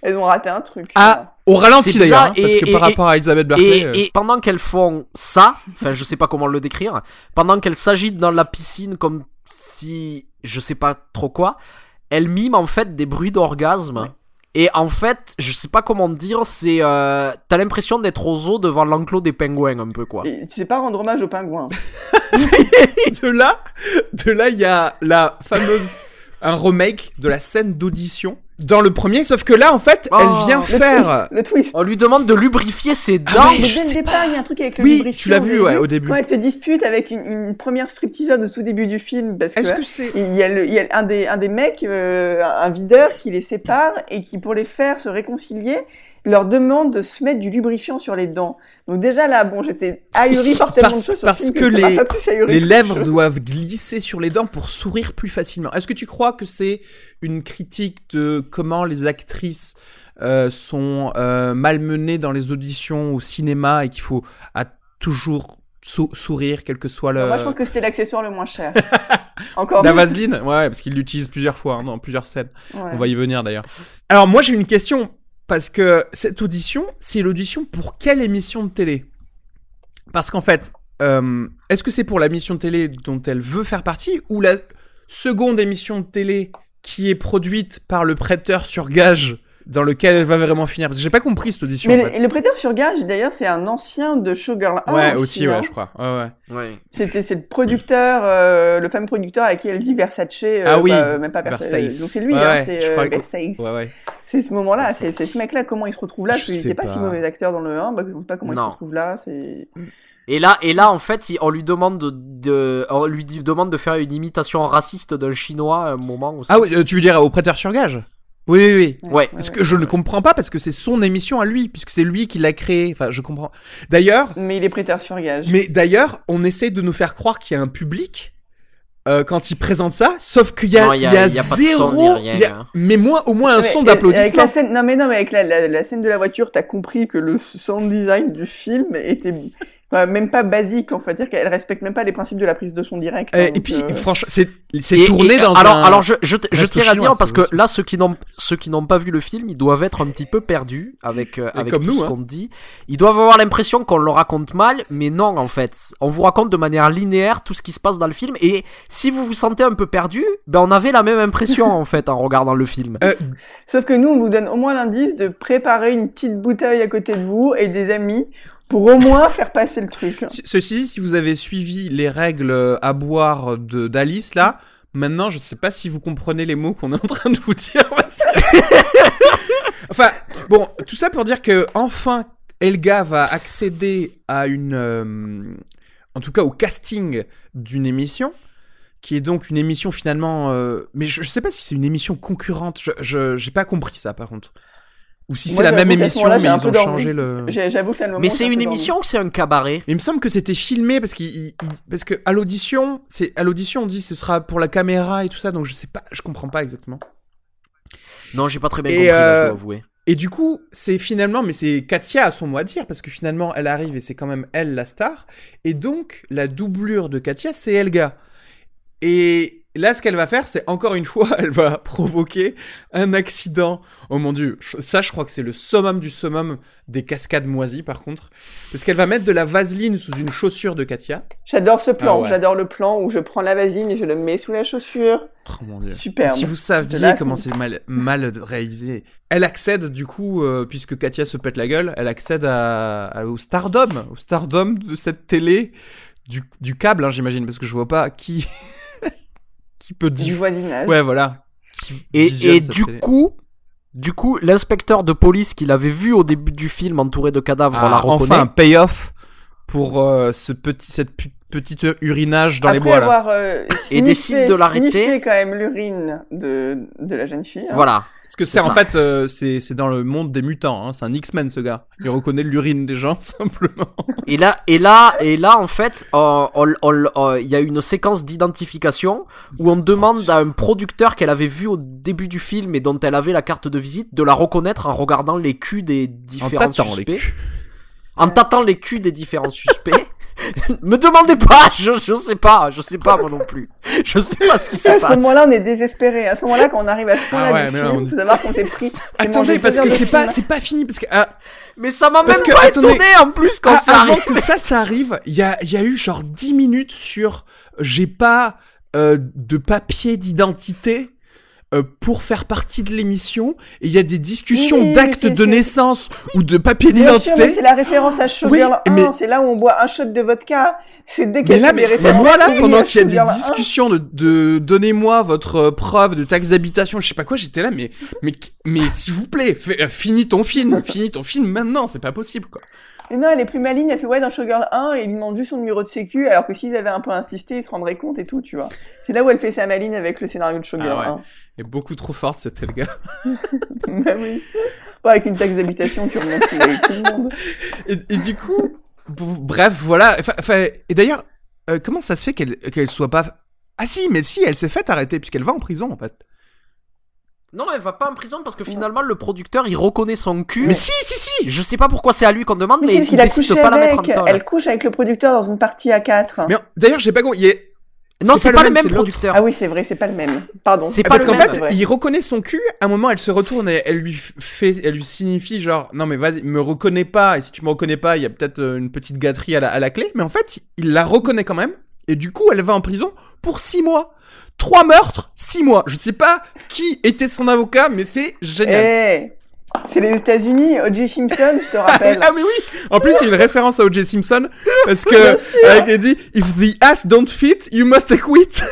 Elles ont raté un truc. Ah, au ralenti d'ailleurs, hein, parce que et- par et- rapport à Elizabeth Berkley. Et, euh, et pendant qu'elles font ça, enfin je sais pas comment le décrire, pendant qu'elles s'agitent dans la piscine comme si je sais pas trop quoi, elles miment en fait des bruits d'orgasme. Et en fait, je sais pas comment dire, c'est euh, t'as l'impression d'être aux zoo devant l'enclos des pingouins un peu quoi. Et tu sais pas rendre hommage aux pingouins. de là, de là, il y a la fameuse un remake de la scène d'audition dans le premier, sauf que là, en fait, Oh, elle vient Le faire. twist, le twist. On lui demande de lubrifier ses dents. Ah Mais je dès sais le départ, il y a un truc avec le Oui, lubrifiant, tu l'as vu, ouais, au début. Quand elle se dispute avec une, une première stripteaseuse au tout début du film, parce que, Est-ce que c'est il y a, le, il y a un, des, un des mecs, euh, un videur, qui les sépare et qui, pour les faire se réconcilier, leur demande de se mettre du lubrifiant sur les dents. Donc déjà là, bon, j'étais ahurie par tellement de Parce- choses sur parce que les- les lèvres doivent glisser sur les dents pour sourire plus facilement. Est-ce que tu crois que c'est une critique de comment les actrices euh, sont euh, malmenées dans les auditions au cinéma et qu'il faut à toujours sou- sourire, quel que soit le... Moi, je pense que c'était l'accessoire le moins cher. Encore. La vaseline? Ouais, parce qu'il l'utilise plusieurs fois hein, dans plusieurs scènes. Ouais. On va y venir d'ailleurs. Alors moi j'ai une question parce que cette audition, c'est l'audition pour quelle émission de télé? Parce qu'en fait, euh, est-ce que c'est pour la mission de télé dont elle veut faire partie ou la seconde émission de télé qui est produite par le prêteur sur gage? Dans lequel elle va vraiment finir Parce que j'ai pas compris cette audition. Mais en le, fait. le prêteur sur gage, d'ailleurs, c'est un ancien de Showgirl 1. Ouais, aussi, hein. ouais, je crois. Ouais, ouais. Ouais. C'était c'est le producteur, euh, le fameux producteur à qui elle dit Versace. euh, Ah oui, bah, même pas Versace. Versace. Donc c'est lui, Ouais, hein, c'est je euh, crois que- Versace. Ouais, ouais. C'est ce moment-là, Versace. c'est ce mec-là. Comment il se retrouve là Je Parce qu'il n'était pas, si mauvais acteur dans le 1. Bah, je ne sais pas comment il se retrouve là. C'est Et là, et là, en fait, on lui demande de, de- on lui demande de faire une imitation raciste d'un chinois à un moment aussi. Ah oui, euh, tu veux dire au prêteur sur gage Oui, oui, oui. Ouais. Parce que je ne comprends pas parce que c'est son émission à lui, puisque c'est lui qui l'a créé. Enfin, je comprends. D'ailleurs, Mais il est prêteur sur gage. mais d'ailleurs, on essaie de nous faire croire qu'il y a un public euh, quand il présente ça, sauf qu'il y a, Non, il y a- il y a il y a pas de zéro, hein. mais moi au moins un Mais, son Avec d'applaudissement. la scène, non mais non, mais avec la, la, la scène de la voiture, t'as compris que le sound design du film était ouais, même pas basique. En fait, dire qu'elle respecte même pas les principes de la prise de son direct. Euh, hein, et puis euh, franchement, c'est c'est Et- tourné et- dans alors, un. alors je, je, je tiens à chinois, dire parce que aussi. là ceux qui n'ont ceux qui n'ont pas vu le film ils doivent être un petit peu perdus avec euh, avec comme tout nous, ce hein. qu'on dit ils doivent avoir l'impression qu'on le raconte mal mais non en fait on vous raconte de manière linéaire tout ce qui se passe dans le film et si vous vous sentez un peu perdu ben on avait la même impression en fait en regardant le film Euh, Sauf que nous, on vous donne au moins l'indice de préparer une petite bouteille à côté de vous et des amis pour au moins faire passer le truc. ceci dit, si vous avez suivi les règles euh, à boire de d'Alice là, maintenant je sais pas si vous comprenez les mots qu'on est en train de vous dire. enfin, bon, tout ça pour dire que enfin Elga va accéder à une, euh, en tout cas au casting d'une émission. Qui est donc une émission finalement, euh, mais je, je sais pas si c'est une émission concurrente. Je, j'ai pas compris ça par contre, ou si c'est la même émission mais ils ont changé le. J'avoue que mais c'est une émission ou c'est un cabaret? Mais il me semble que c'était filmé parce qu'il il- il- parce que à l'audition, c'est à l'audition on dit ce sera pour la caméra et tout ça donc je sais pas, je comprends pas exactement. non j'ai pas très bien Et, compris là, je euh, dois avouer Et du coup, c'est finalement mais c'est Katia à son mot à dire parce que finalement elle arrive et c'est quand même elle la star et donc la doublure de Katia c'est Elga. Et là ce qu'elle va faire, c'est encore une fois, elle va provoquer un accident. Oh mon dieu, ça je crois que c'est le summum du summum des cascades moisies par contre parce qu'elle va mettre de la vaseline sous une chaussure de Katia. J'adore ce plan. Ah ouais. J'adore le plan où je prends la vaseline et je le mets sous la chaussure. Oh mon dieu. Superbe. Si vous saviez Là, comment c'est mal, mal réalisé. Elle accède, du coup, euh, puisque Katia se pète la gueule, elle accède à, à- au stardom, au stardom de cette télé, du, du câble, hein, j'imagine, parce que je vois pas qui, qui peut Du dire. voisinage. Ouais, voilà. Et, et du télé. coup, du coup, l'inspecteur de police qu'il avait vu au début du film entouré de cadavres, on la Ah, reconnaît. enfin un payoff pour euh, ce petit, cette petite urinage dans les bois là. avoir euh, Et sniffé- décide de l'arrêter. quand même l'urine de, de la jeune fille. hein. Voilà. Parce que c'est en fait, euh, c'est c'est dans le monde des mutants. Hein, c'est un X-Men ce gars. Il reconnaît l'urine des gens simplement. Et là, et là, et là, en fait, euh, il y a une séquence d'identification où on demande à un producteur qu'elle avait vu au début du film et dont elle avait la carte de visite de la reconnaître en regardant les culs des En différents les suspects. culs. En tâtant les culs des différents suspects. Me demandez pas, je, je sais pas, je sais pas moi non plus. Je sais pas ce qui se À ce passe. moment-là, on est désespéré. À ce moment-là, quand on arrive à ce point-là Ah ouais, du film, on- faut savoir qu'on s'est pris. Attendez, parce que c'est pas, c'est pas fini. Parce que ah, Mais ça m'a même que, pas attendez. étonné en plus quand ah, ça avant arrive. que ça, ça arrive, il y a, il y a eu genre 10 minutes sur j'ai pas euh, de papier d'identité. Euh, pour faire partie de l'émission, et il y a des discussions Oui, d'actes de naissance ou de papier d'identité. c'est la référence à Showgirl Oui, 1. mais- C'est là où on boit un shot de vodka. C'est dès qu'il y a des mais, mais moi là, pendant qu'il y a des Showgirl 1, discussions de, de donnez-moi votre euh, preuve de taxe d'habitation, je sais pas quoi, j'étais là, mais mais mais s'il vous plaît, euh, finis ton film, finis ton film maintenant, c'est pas possible quoi. Non, elle est plus maligne, elle fait ouais dans Showgirl 1 et il lui demande juste son numéro de sécu alors que s'ils avaient un peu insisté, ils se rendraient compte et tout, tu vois. C'est là où elle fait sa maline avec le scénario de Showgirl Ah ouais. Et beaucoup trop forte, c'était le gars. 1. bah oui. Ouais, avec une taxe d'habitation, tu remontes tout, le monde. Et, et du coup, bref, voilà. Enfin, enfin, et d'ailleurs, euh, comment ça se fait qu'elle qu'elle soit pas Ah si, mais si, elle s'est faite arrêter puisqu'elle va en prison en fait. Non, elle va pas en prison parce que finalement le producteur il reconnaît son cul. Mais si, si, si. Je sais pas pourquoi c'est à lui qu'on demande, Mais mais, parce il qu'il a décide couché de pas la mettre en avec. tôle. Elle couche avec le producteur dans une partie à 4. Mais d'ailleurs, j'ai pas compris. il est- Non, c'est pas, le même producteur. Ah oui, c'est vrai, c'est pas le même. Pardon. C'est pas Parce qu'en fait, il reconnaît son cul. À un moment, elle se retourne et elle lui fait, elle lui signifie genre, non mais vas-y, me reconnais pas. Et si tu me reconnais pas, il y a peut-être euh, une petite gâterie à la, à la clé. Mais en fait, il la reconnaît quand même. Et du coup, elle va en prison pour six mois. Trois meurtres, six mois. Je sais pas qui était son avocat, mais c'est génial. Eh, c'est les États-Unis, O.J. Simpson, je te rappelle. Ah mais oui En plus, il y a une référence à O.J. Simpson parce que avec elle dit If the ass don't fit, you must acquit.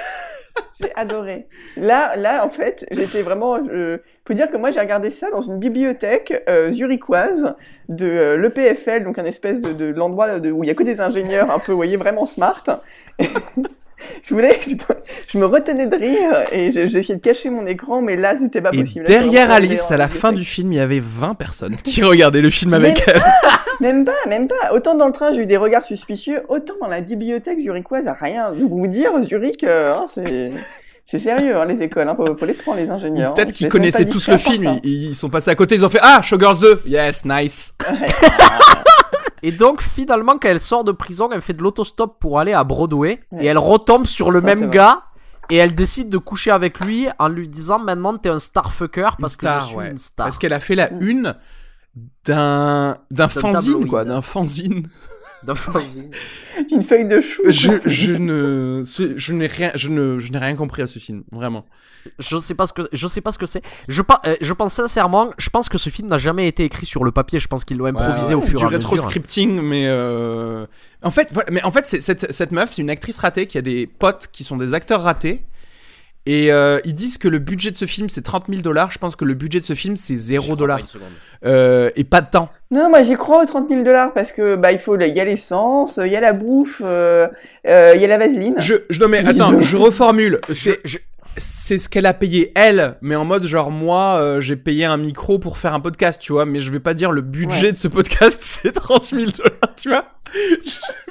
J'ai adoré. Là, là, en fait, j'étais vraiment. Je... Faut dire que moi, j'ai regardé ça dans une bibliothèque euh, zurichoise de euh, l'EPFL, donc un espèce de, de l'endroit où il y a que des ingénieurs un peu, vous voyez, vraiment smart. Vous voulez, je, je me retenais de rire et je- essayé de cacher mon écran, mais là, c'était pas Et possible. Derrière Alice, à la fin du film, il y avait 20 personnes qui regardaient le film avec Mais- elle. Même pas, même pas. Autant dans le train, j'ai eu des regards suspicieux, autant dans la bibliothèque zurichoise, rien. Vous vous dire, Zurich, euh, hein, c'est. C'est sérieux, hein, les écoles, hein, faut, faut les prendre, les ingénieurs. Peut-être qu'ils Je même connaissaient pas tous le film, ils sont passés à côté, ils ont fait Ah, Showgirls 2 Yes, nice Et donc finalement quand elle sort de prison, elle fait de l'autostop pour aller à Broadway Ouais. et elle retombe sur le même gars et elle décide de coucher avec lui en lui disant maintenant t'es un starfucker parce Une que star, je suis ouais. une star. Parce qu'elle a fait la une d'un d'un fanzine, tabloïd. quoi, d'un fanzine. Une feuille de chou. je, je ne, je n'ai rien, je ne, je n'ai rien compris à ce film, vraiment. Je sais pas ce que je sais pas ce que c'est. Je, euh, je pense sincèrement, je pense que ce film n'a jamais été écrit sur le papier. Je pense qu'ils l'ont improvisé Ouais, au ouais, fur et à du mesure. rétro-scripting, mais euh... en fait, voilà, mais en fait, c'est- cette, cette meuf, c'est une actrice ratée qui a des potes qui sont des acteurs ratés. Et euh, ils disent que le budget de ce film c'est 30 000 dollars. Je pense que le budget de ce film c'est 0 dollars. Euh, et pas de temps. Non, moi j'y crois aux 30 000 dollars parce que bah il faut, il y a l'essence, il y a la bouffe, euh, euh, il y a la vaseline. Je, je non mais attends, je reformule. C'est je- c'est ce qu'elle a payé elle, mais en mode genre moi euh, j'ai payé un micro pour faire un podcast, tu vois. Mais je vais pas dire le budget Ouais. de ce podcast c'est 30 000 dollars, tu vois.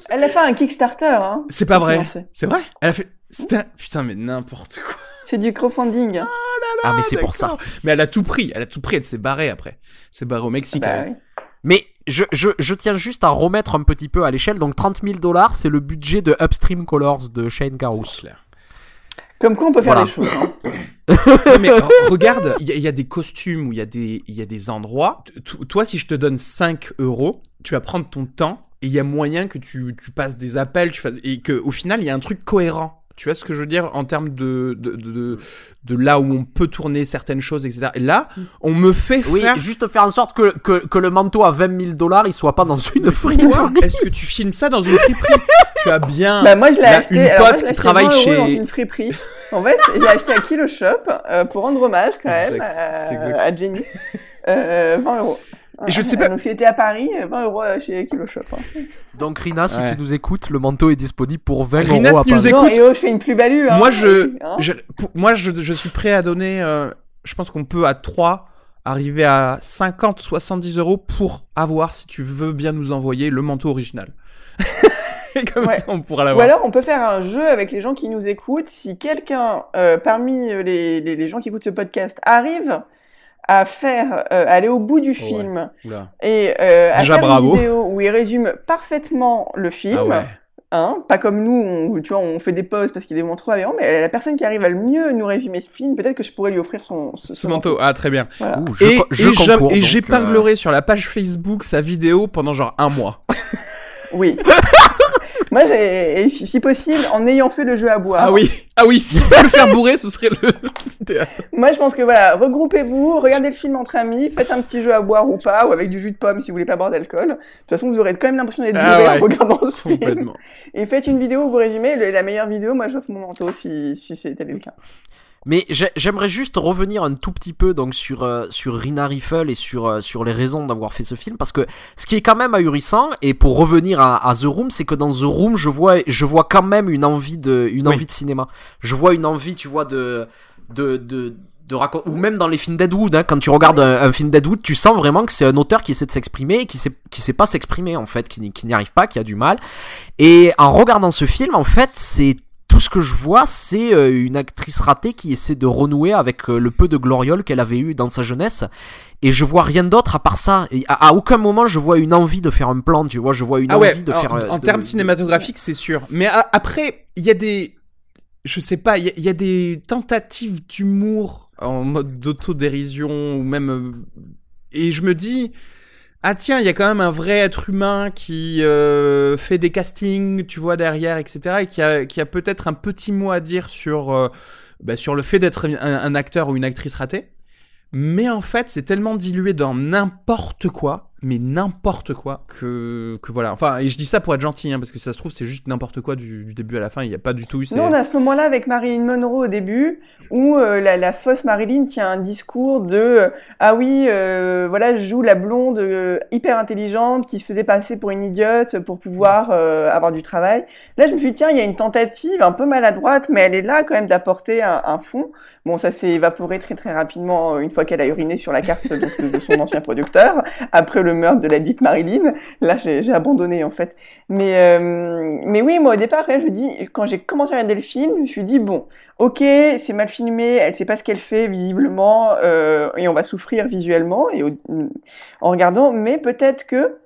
Elle a fait un Kickstarter, hein. C'est pas vrai. C'est vrai? Elle a fait. Un- putain mais n'importe quoi. C'est du crowdfunding. Ah mais c'est pour ça. Mais elle a tout pris. Elle a tout pris. Elle s'est barrée après. C'est barrée au Mexique. Bah oui. Mais je, je, je tiens juste à remettre un petit peu à l'échelle. Donc 30 000 dollars, c'est le budget de Upstream Colors de Shane Carruth. Comme quoi on peut faire Voilà. des choses. hein. Non, mais euh, regarde, il y, a- il y a des costumes où il y a des, il y a des endroits. T- Toi, si je te donne 5 euros, tu vas prendre ton temps et il y a moyen que tu, tu passes des appels tu fasses, et qu'au final, il y a un truc cohérent. Tu vois ce que je veux dire en termes de, de, de, de, de là où on peut tourner certaines choses, etc. Et là, on me fait Oui, faire. juste faire en sorte que, que, que le manteau à 20 000 dollars, il soit pas dans une friperie. est-ce que tu filmes ça dans une friperie? Tu as bien. Bah moi je l'ai acheté. une alors, moi, pote je l'ai qui acheté travaille 20 euros chez- dans une friperie. En fait, j'ai acheté à Kilo Shop euh, pour rendre hommage quand même Exact, euh, c'est exact. à Jenny. Euh, 20 euros. Et je sais pas- Donc s'il était à Paris, 20 euros euh, chez Kilo Shop. hein. Donc Rina, si Ouais. tu nous écoutes, le manteau est disponible pour 20 Rina, euros à si tu nous écoutes- Non, et oh, je fais une plus-value. Hein, moi, je, hein. je- pour- moi je, je suis prêt à donner. euh, je pense qu'on peut à 3 arriver à 50, 70 euros pour avoir, si tu veux bien nous envoyer, le manteau original. Et comme Ouais. ça, on pourra Ou l'avoir. alors, on peut faire un jeu avec les gens qui nous écoutent. Si quelqu'un, euh, parmi euh, les, les, les gens qui écoutent ce podcast, arrive à faire, euh, aller au bout du ouais. film Oula. et euh, à Déjà, faire bravo. une vidéo où il résume parfaitement le film, Ah ouais. hein, pas comme nous, on, tu vois, on fait des pauses parce qu'il est vraiment trop aberrant, mais la personne qui arrive à le mieux nous résumer ce film, peut-être que je pourrais lui offrir son, ce, Ce manteau, ah très bien. Voilà. Ouh, je, et je et j'épinglerai sur la page Facebook sa vidéo pendant genre un mois. Oui. Moi, j'ai, si si possible, en ayant fait le jeu à boire. Ah oui, ah oui, si on le faire bourrer, ce serait le. Moi, je pense que voilà, regroupez-vous, regardez le film entre amis, faites un petit jeu à boire ou pas, ou avec du jus de pomme si vous voulez pas boire d'alcool. De toute façon, vous aurez quand même l'impression d'être Ah bourré ouais. en regardant ce film. Complètement. Et faites une vidéo où vous résumez. Le- la meilleure vidéo, moi, j'offre mon manteau si, si c'était le cas. Mais j'ai- j'aimerais juste revenir un tout petit peu donc sur euh, sur Rina Riffle et sur euh, sur les raisons d'avoir fait ce film parce que ce qui est quand même ahurissant et pour revenir à, à The Room c'est que dans The Room je vois je vois quand même une envie de une Oui. envie de cinéma je vois une envie tu vois de de de de raconter ou même dans les films Deadwood hein, quand tu regardes un, un film Deadwood tu sens vraiment que c'est un auteur qui essaie de s'exprimer et qui sait qui sait pas s'exprimer en fait qui n'y qui n'y arrive pas qui a du mal et en regardant ce film en fait c'est ce que je vois, c'est euh, une actrice ratée qui essaie de renouer avec euh, le peu de gloriole qu'elle avait eu dans sa jeunesse. Et je vois rien d'autre à part ça. Et à, à aucun moment je vois une envie de faire un plan, tu vois. Je vois une Ah envie de en, faire. euh, en de- termes de- cinématographiques, c'est sûr. Mais a- après, il y a des. Je sais pas, il y, y a des tentatives d'humour en mode d'autodérision ou même. Et je me dis. Ah tiens, il y a quand même un vrai être humain qui euh, fait des castings, tu vois, derrière, etc. Et qui a, qui a peut-être un petit mot à dire sur, euh, bah, sur le fait d'être un, un acteur ou une actrice ratée. Mais en fait, c'est tellement dilué dans n'importe quoi mais n'importe quoi que que voilà enfin et je dis ça pour être gentil hein, parce que ça se trouve c'est juste n'importe quoi du, début à la fin il n'y a pas du tout eu ces- Nous, on a ce moment-là avec Marilyn Monroe au début, où euh, la, fausse Marilyn tient un discours de euh, ah oui, euh, voilà, je joue la blonde hyper intelligente qui se faisait passer pour une idiote pour pouvoir avoir du travail. Là, je me suis dit tiens, il y a une tentative un peu maladroite, mais elle est là quand même d'apporter un, fond. Bon, ça s'est évaporé très très rapidement une fois qu'elle a uriné sur la carte donc, de son ancien producteur après le meurtre de la dite Marilyn. Là, j'ai abandonné en fait. Mais, euh, mais oui, moi au départ, je dis, quand j'ai commencé à regarder le film, je me suis dit, bon, ok, c'est mal filmé, elle sait pas ce qu'elle fait visiblement, euh, et on va souffrir visuellement et en regardant, mais peut-être que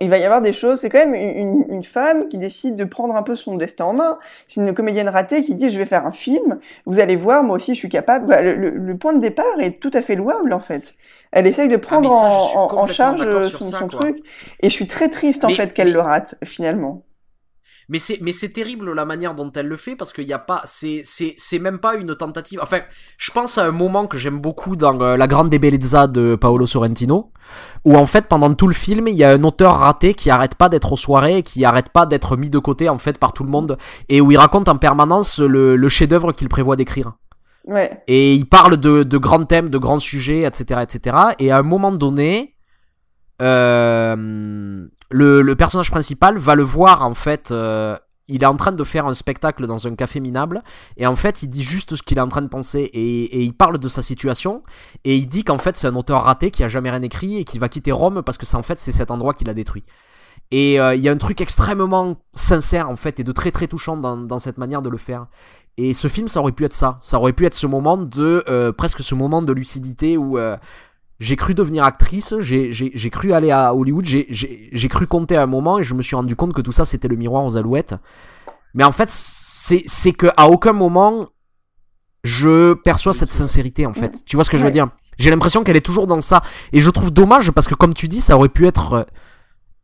il va y avoir des choses, c'est quand même une, une femme qui décide de prendre un peu son destin en main. C'est une comédienne ratée qui dit je vais faire un film, vous allez voir, moi aussi je suis capable. Le, le- le point de départ est tout à fait louable en fait. Elle essaye de prendre Ah, ça, en- en, charge euh, son, ça, son truc. Et je suis très triste en Mais- fait qu'elle mais- le rate finalement. Mais c'est mais c'est terrible la manière dont elle le fait parce qu'il y a pas c'est c'est c'est même pas une tentative. Enfin, je pense à un moment que j'aime beaucoup dans euh, La Grande Bellezza de Paolo Sorrentino où en fait pendant tout le film, il y a un auteur raté qui arrête pas d'être aux soirées, qui arrête pas d'être mis de côté en fait par tout le monde et où il raconte en permanence le, le chef-d'œuvre qu'il prévoit d'écrire. Ouais. Et il parle de, de grands thèmes, de grands sujets, etc., etc. Et à un moment donné, euh, le, personnage principal va le voir en fait. euh, il est en train de faire un spectacle dans un café minable et en fait il dit juste ce qu'il est en train de penser et, il parle de sa situation et il dit qu'en fait c'est un auteur raté qui a jamais rien écrit et qui va quitter Rome parce que c'est en fait c'est cet endroit qui l'a détruit. Et euh, il y a un truc extrêmement sincère en fait et de très très touchant dans, cette manière de le faire. Et ce film, ça aurait pu être ça. Ça aurait pu être ce moment de presque ce moment de lucidité où j'ai cru devenir actrice, j'ai cru aller à Hollywood, j'ai- cru compter à un moment et je me suis rendu compte que tout ça c'était le miroir aux alouettes. Mais en fait, c'est que à aucun moment je perçois cette sincérité en fait. Tu vois ce que je veux Ouais. dire? J'ai l'impression qu'elle est toujours dans ça et je trouve dommage parce que comme tu dis, ça aurait pu être euh,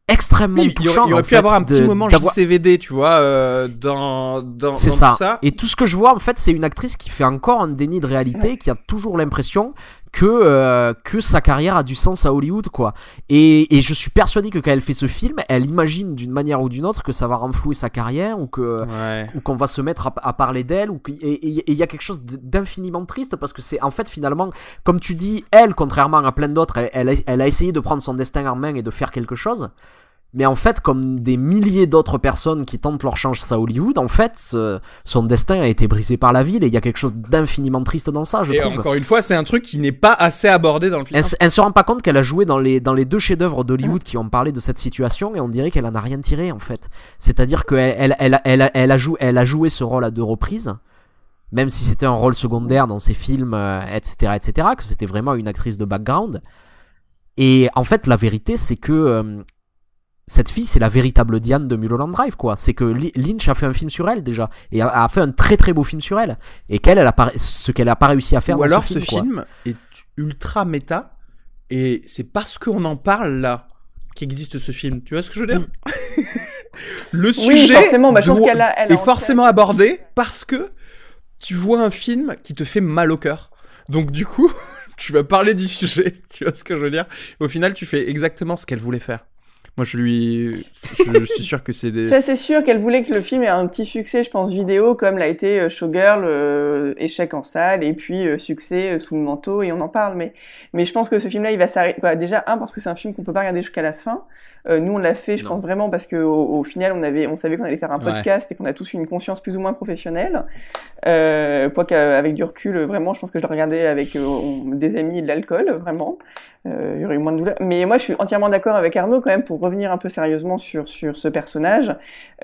extrêmement Oui, touchant. il y aurait pu fait, avoir un petit de- moment JCVD, tu vois, euh, dans, dans, c'est dans ça. tout ça. Et tout ce que je vois, en fait, c'est une actrice qui fait encore un déni de réalité, qui a toujours l'impression que euh, que sa carrière a du sens à Hollywood, quoi. Et, et je suis persuadé que quand elle fait ce film, elle imagine d'une manière ou d'une autre que ça va renflouer sa carrière ou que Ouais. ou qu'on va se mettre à, à parler d'elle ou que- et il y a quelque chose d'infiniment triste parce que c'est en fait finalement comme tu dis elle contrairement à plein d'autres elle, elle a essayé de prendre son destin en main et de faire quelque chose mais en fait comme des milliers d'autres personnes qui tentent leur chance à Hollywood en fait ce- son destin a été brisé par la ville et il y a quelque chose d'infiniment triste dans ça je Et trouve encore une fois, c'est un truc qui n'est pas assez abordé dans le film. elle, elle se rend pas compte qu'elle a joué dans les, dans les deux chefs-d'œuvre d'Hollywood qui ont parlé de cette situation et on dirait qu'elle en a rien tiré en fait. C'est-à-dire qu'elle elle, elle, elle, elle a joué, elle a joué ce rôle à deux reprises, même si c'était un rôle secondaire dans ses films, euh, etc., etc., que c'était vraiment une actrice de background. Et en fait, la vérité, c'est que euh, cette fille, c'est la véritable Diane de Mulholland Drive, quoi. C'est que Lynch a fait un film sur elle déjà, et a, a fait un très très beau film sur elle, et qu'elle, elle a pas, ce qu'elle a pas réussi à faire Ou dans alors ce ce film, quoi. film est ultra méta et c'est parce qu'on en parle là qu'existe ce film. Tu vois ce que je veux dire? Le sujet forcément, bah, je pense doit- qu'elle a- elle a est en forcément abordé parce que tu vois un film qui te fait mal au cœur. Donc du coup, tu vas parler du sujet. Tu vois ce que je veux dire? Au final, tu fais exactement ce qu'elle voulait faire. Moi, je lui, je, je suis sûr que c'est des. Ça, c'est sûr qu'elle voulait que le film ait un petit succès, je pense, vidéo, comme l'a été euh, Showgirl, euh, échec en salle, et puis euh, succès euh, sous le manteau, et on en parle. Mais, mais je pense que ce film-là, il va s'arrêter. Bah, déjà, un, parce que c'est un film qu'on peut pas regarder jusqu'à la fin. Euh, nous, on l'a fait, je Non. pense vraiment, parce que au, au final, on avait, on savait qu'on allait faire un Ouais. podcast et qu'on a tous une conscience plus ou moins professionnelle. Euh, quoi qu'avec du recul, vraiment, je pense que je le regardais avec euh, on- des amis et de l'alcool, vraiment. Euh, il y aurait eu moins de douleur. Mais moi, je suis entièrement d'accord avec Arnaud quand même pour revenir un peu sérieusement sur ce personnage.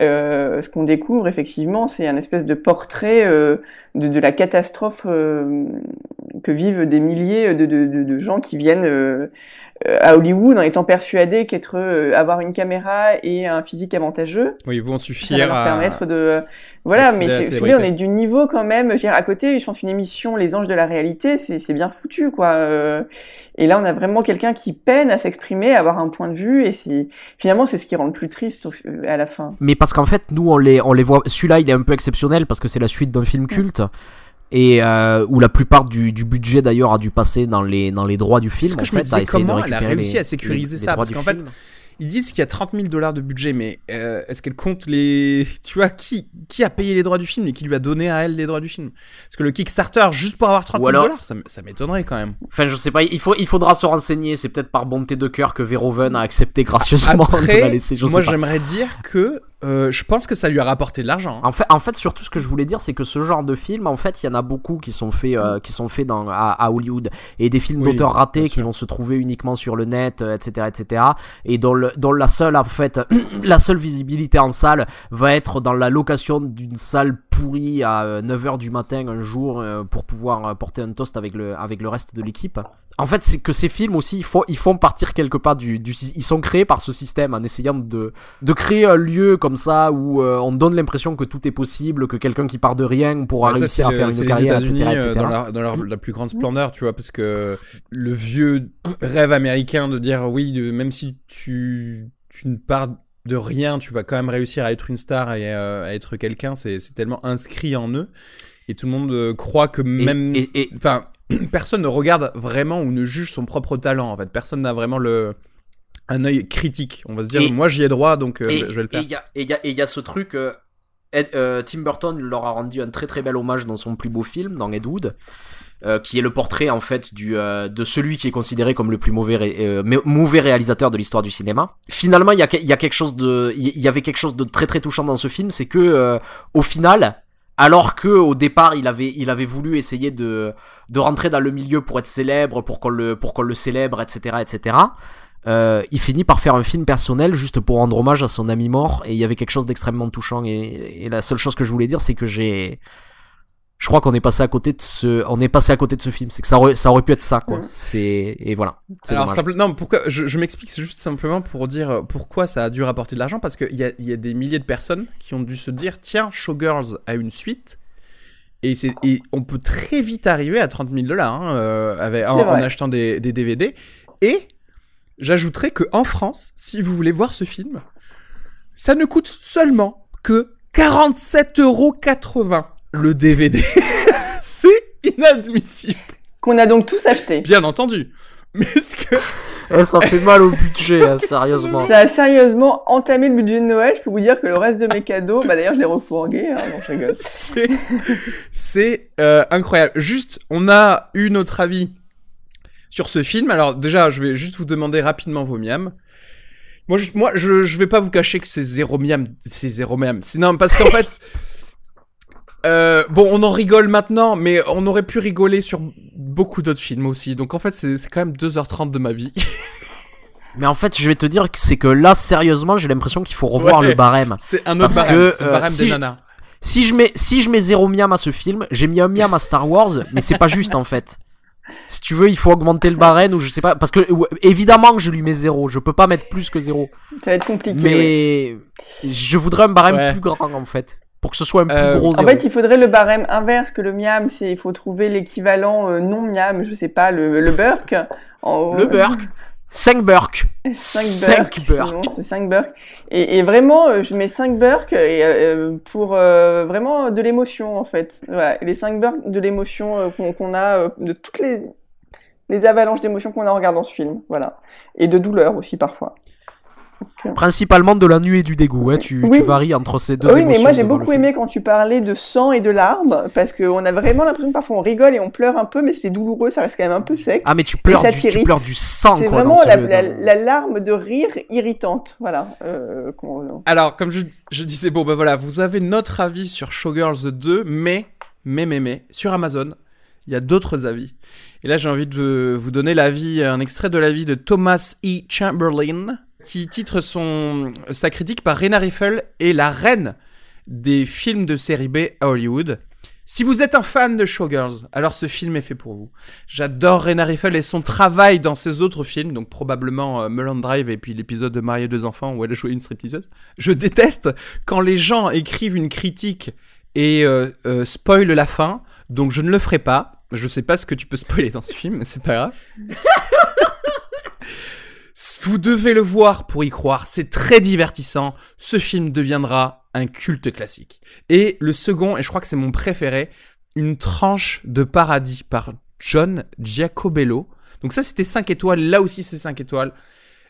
Euh, ce qu'on découvre effectivement, c'est un espèce de portrait euh, de, la catastrophe euh, que vivent des milliers de, de, gens qui viennent à Hollywood en étant persuadés qu'être euh, avoir une caméra et un physique avantageux, Oui, ils vont ça va suffire leur à. permettre de voilà mais c'est si vous voulez, on est du niveau quand même je veux dire à côté je pense une émission les anges de la réalité c'est c'est bien foutu quoi Euh, et là on a vraiment quelqu'un qui peine à s'exprimer à avoir un point de vue et c'est finalement c'est ce qui rend le plus triste euh, à la fin Mais parce qu'en fait, nous, on les, on les voit. Celui-là, il est un peu exceptionnel parce que c'est la suite d'un film culte. Et euh, où la plupart du, du budget d'ailleurs a dû passer dans les dans les droits du film. ce que en je me fait, disais, comment elle a réussi les- à sécuriser les- ça, parce qu'en fait. Ils disent qu'il y a 30 000 dollars de budget, mais euh, est-ce qu'elle compte les. Tu vois, qui, qui a payé les droits du film et qui lui a donné à elle les droits du film? Parce que le Kickstarter, juste pour avoir 30 Ou 000 alors- dollars, ça, m'étonnerait quand même. Enfin, je sais pas, il, faut, il faudra se renseigner. C'est peut-être par bonté de cœur que Verhoeven a accepté gracieusement de la laisser. Je moi j'aimerais dire que euh, je pense que ça lui a rapporté de l'argent. hein. En fait, en fait, surtout ce que je voulais dire, c'est que ce genre de film, en fait, il y en a beaucoup qui sont faits, euh, qui sont faits dans, à, à Hollywood, et des films Oui, d'auteurs ratés qui vont se trouver uniquement sur le net, euh, etc., etc., et dont, le, dont la seule, en fait, la seule visibilité en salle va être dans la location d'une salle pourrie à 9h du matin un jour euh, pour pouvoir euh, porter un toast avec le, avec le reste de l'équipe. En fait, c'est que ces films aussi, ils font, ils font partir quelque part du, du, ils sont créés par ce système en essayant de, de créer un lieu comme ça où euh, on donne l'impression que tout est possible, que quelqu'un qui part de rien pourra ça, réussir à le- faire une les carrière, États-Unis, etc., euh, etc. dans, leur, dans leur- la plus grande splendeur, tu vois, parce que le vieux rêve américain de dire oui, de- même si tu, tu ne pars de rien, tu vas quand même réussir à être une star et euh, à être quelqu'un, c'est tellement inscrit en eux. Et tout le monde euh, croit que même. Enfin, personne ne regarde vraiment ou ne juge son propre talent, en fait. Personne n'a vraiment le. Un œil critique. On va se dire, Et- moi j'y ai droit, donc euh, Et je, je vais le faire. et il y a- y ce truc, Ed- euh, Tim Burton leur a rendu un très très bel hommage dans son plus beau film, dans Ed Wood. Euh, qui est le portrait en fait du euh, de celui qui est considéré comme le plus mauvais euh, mauvais réalisateur de l'histoire du cinéma. Finalement, il y quelque chose de il y avait quelque chose de très très touchant dans ce film, c'est que au final, alors que au départ il avait il avait voulu essayer de de rentrer dans le milieu pour être célèbre, pour qu'on le pour qu'on le célèbre, etc. etc. Il finit par faire un film personnel juste pour rendre hommage à son ami mort et il y avait quelque chose d'extrêmement touchant et la seule chose que je voulais dire c'est que j'ai je crois qu'on est passé à côté de ce on est passé à côté de ce film. C'est que ça aurait, ça aurait pu être ça quoi. Ouais. c'est et voilà. Alors dommage. simple, non, pourquoi je, je m'explique, c'est juste simplement pour dire euh, pourquoi ça a dû rapporter de l'argent parce qu'il y a, il y a des milliers de personnes qui ont dû se dire tiens, Showgirls a une suite et, c'est, et on peut très vite arriver à 30 000 dollars hein, euh, avec, en, achetant des, des DVD et j'ajouterais que en France, si vous voulez voir ce film, ça ne coûte seulement que 47,80 euros le DVD. c'est inadmissible, Qu'on a donc tous acheté. bien entendu. Mais est-ce que Eh, ça fait mal au budget hein, sérieusement Ça a sérieusement entamé le budget de Noël. Je peux vous dire que le reste de mes cadeaux, bah d'ailleurs, je les refourgués. Hein, non, je rigole. C'est, c'est euh, incroyable. Juste, on a eu notre avis sur ce film. Alors déjà, je vais juste vous demander rapidement vos miams. Moi, je, moi, je, je vais pas vous cacher que c'est zéro miam, c'est zéro miam. C'est non, parce qu'en fait, euh, bon, on en rigole maintenant, mais on aurait pu rigoler sur beaucoup d'autres films aussi. Donc en fait, c'est quand même 2h30 de ma vie. mais en fait je vais te dire que c'est que là sérieusement j'ai l'impression qu'il faut revoir Ouais. le barème C'est un autre Parce barème, que, c'est le euh, barème si des je- nanas. si je mets si je mets zéro miam à ce film j'ai mis un miam à Star Wars mais c'est pas juste en fait si tu veux il faut augmenter le barème ou je sais pas parce que évidemment que je lui mets zéro je peux pas mettre plus que zéro Ça va être compliqué. oui. mais je voudrais un barème Ouais. plus grand en fait pour que ce soit un plus Euh, gros En fait, il faudrait le barème inverse que le miam. C'est il faut trouver l'équivalent euh, non miam. Je sais pas le, le burk. En- le burk 5 burk 5 Cinq burks. burks. sinon, C'est 5 burks. Et, et vraiment, euh, je mets 5 burks et, euh, pour vraiment de l'émotion, en fait. Voilà, les 5 burks de l'émotion qu'on a, de toutes les, les avalanches d'émotions qu'on a en regardant ce film. Voilà. Et de douleur aussi, parfois. Principalement de la nuit et du dégoût hein. tu, Oui. tu varies entre ces deux oui, émotions mais moi j'ai beaucoup aimé quand tu parlais de sang et de larmes, parce qu'on a vraiment l'impression que parfois on rigole et on pleure un peu, mais c'est douloureux, ça reste quand même un peu sec. ah mais tu pleures du, tu pleures du sang c'est vraiment dans ce- la, la, dans- la larme de rire irritante, voilà. Euh, Alors, comme je, je disais, bon, ben voilà, vous avez notre avis sur Showgirls 2, mais, mais, mais, mais, sur Amazon, il y a d'autres avis. Et là, j'ai envie de vous donner l'avis, un extrait de l'avis de Thomas E. Chamberlain, qui titre son, sa critique par Rena Riffel et la reine des films de série B à Hollywood. Si vous êtes un fan de Showgirls, alors ce film est fait pour vous. J'adore Rena Riffel et son travail dans ses autres films, donc probablement euh, Mulholland Drive et puis l'épisode de Marier deux enfants où elle a joué une stripteaseuse. Je déteste quand les gens écrivent une critique et euh, euh, spoilent la fin, donc je ne le ferai pas. Je sais pas ce que tu peux spoiler dans ce film, mais c'est pas grave. Vous devez le voir pour y croire, c'est très divertissant. Ce film deviendra un culte classique. Et le second, et je crois que c'est mon préféré, Une tranche de paradis par John Giacobello. Donc ça, c'était 5 étoiles. Là aussi, c'est 5 étoiles.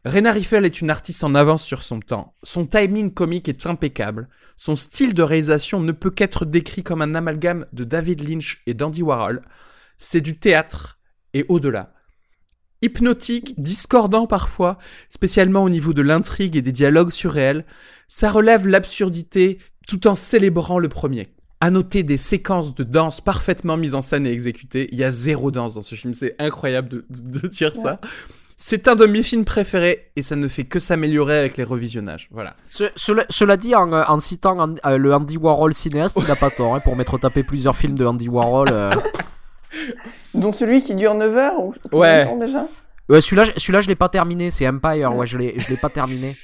Rena Riffel est une artiste en avance sur son temps. Son timing comique est impeccable. Son style de réalisation ne peut qu'être décrit comme un amalgame de David Lynch et d'Andy Warhol. C'est du théâtre et au-delà. Hypnotique, discordant parfois, spécialement au niveau de l'intrigue et des dialogues surréels, ça relève l'absurdité tout en célébrant le premier. À noter des séquences de danse parfaitement mises en scène et exécutées. Il y a zéro danse dans ce film, c'est incroyable de, de- de dire ça. C'est un de mes films préférés et ça ne fait que s'améliorer avec les revisionnages. Voilà. Ce- cela, cela dit, en, euh, en citant An- euh, le Andy Warhol cinéaste, il n'a pas tort hein, pour m'être tapé plusieurs films de Andy Warhol. euh. Donc celui qui dure 9 heures ou Ouais. combien de temps déjà? Ouais, celui-là, je- celui-là, je l'ai pas terminé. C'est Empire. Ouais, je l'ai, je l'ai pas terminé.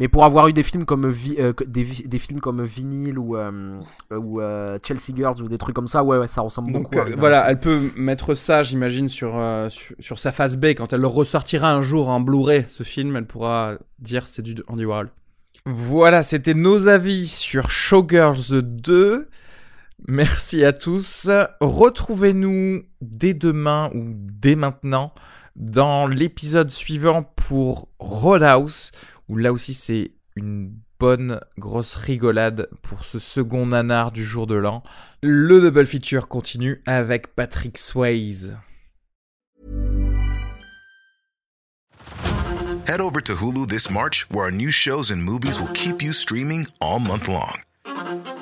Mais pour avoir eu des films comme Vi- euh, des, vi- des films comme Vinyl ou euh, ou euh, Chelsea Girls ou des trucs comme ça, ouais, ouais, ça ressemble Donc beaucoup. à euh, voilà, elle peut mettre ça, j'imagine, sur, euh, sur, sur sa phase B. Quand elle le ressortira un jour en Blu-ray, ce film, elle pourra dire c'est du Andy Warhol. Voilà, c'était nos avis sur Showgirls 2. Merci à tous. Retrouvez-nous dès demain ou dès maintenant dans l'épisode suivant pour Roadhouse, où là aussi c'est une bonne grosse rigolade pour ce second nanar du jour de l'an. Le double feature continue avec Patrick Swayze. Head over to Hulu this March, where our new shows and movies will keep you streaming all month long.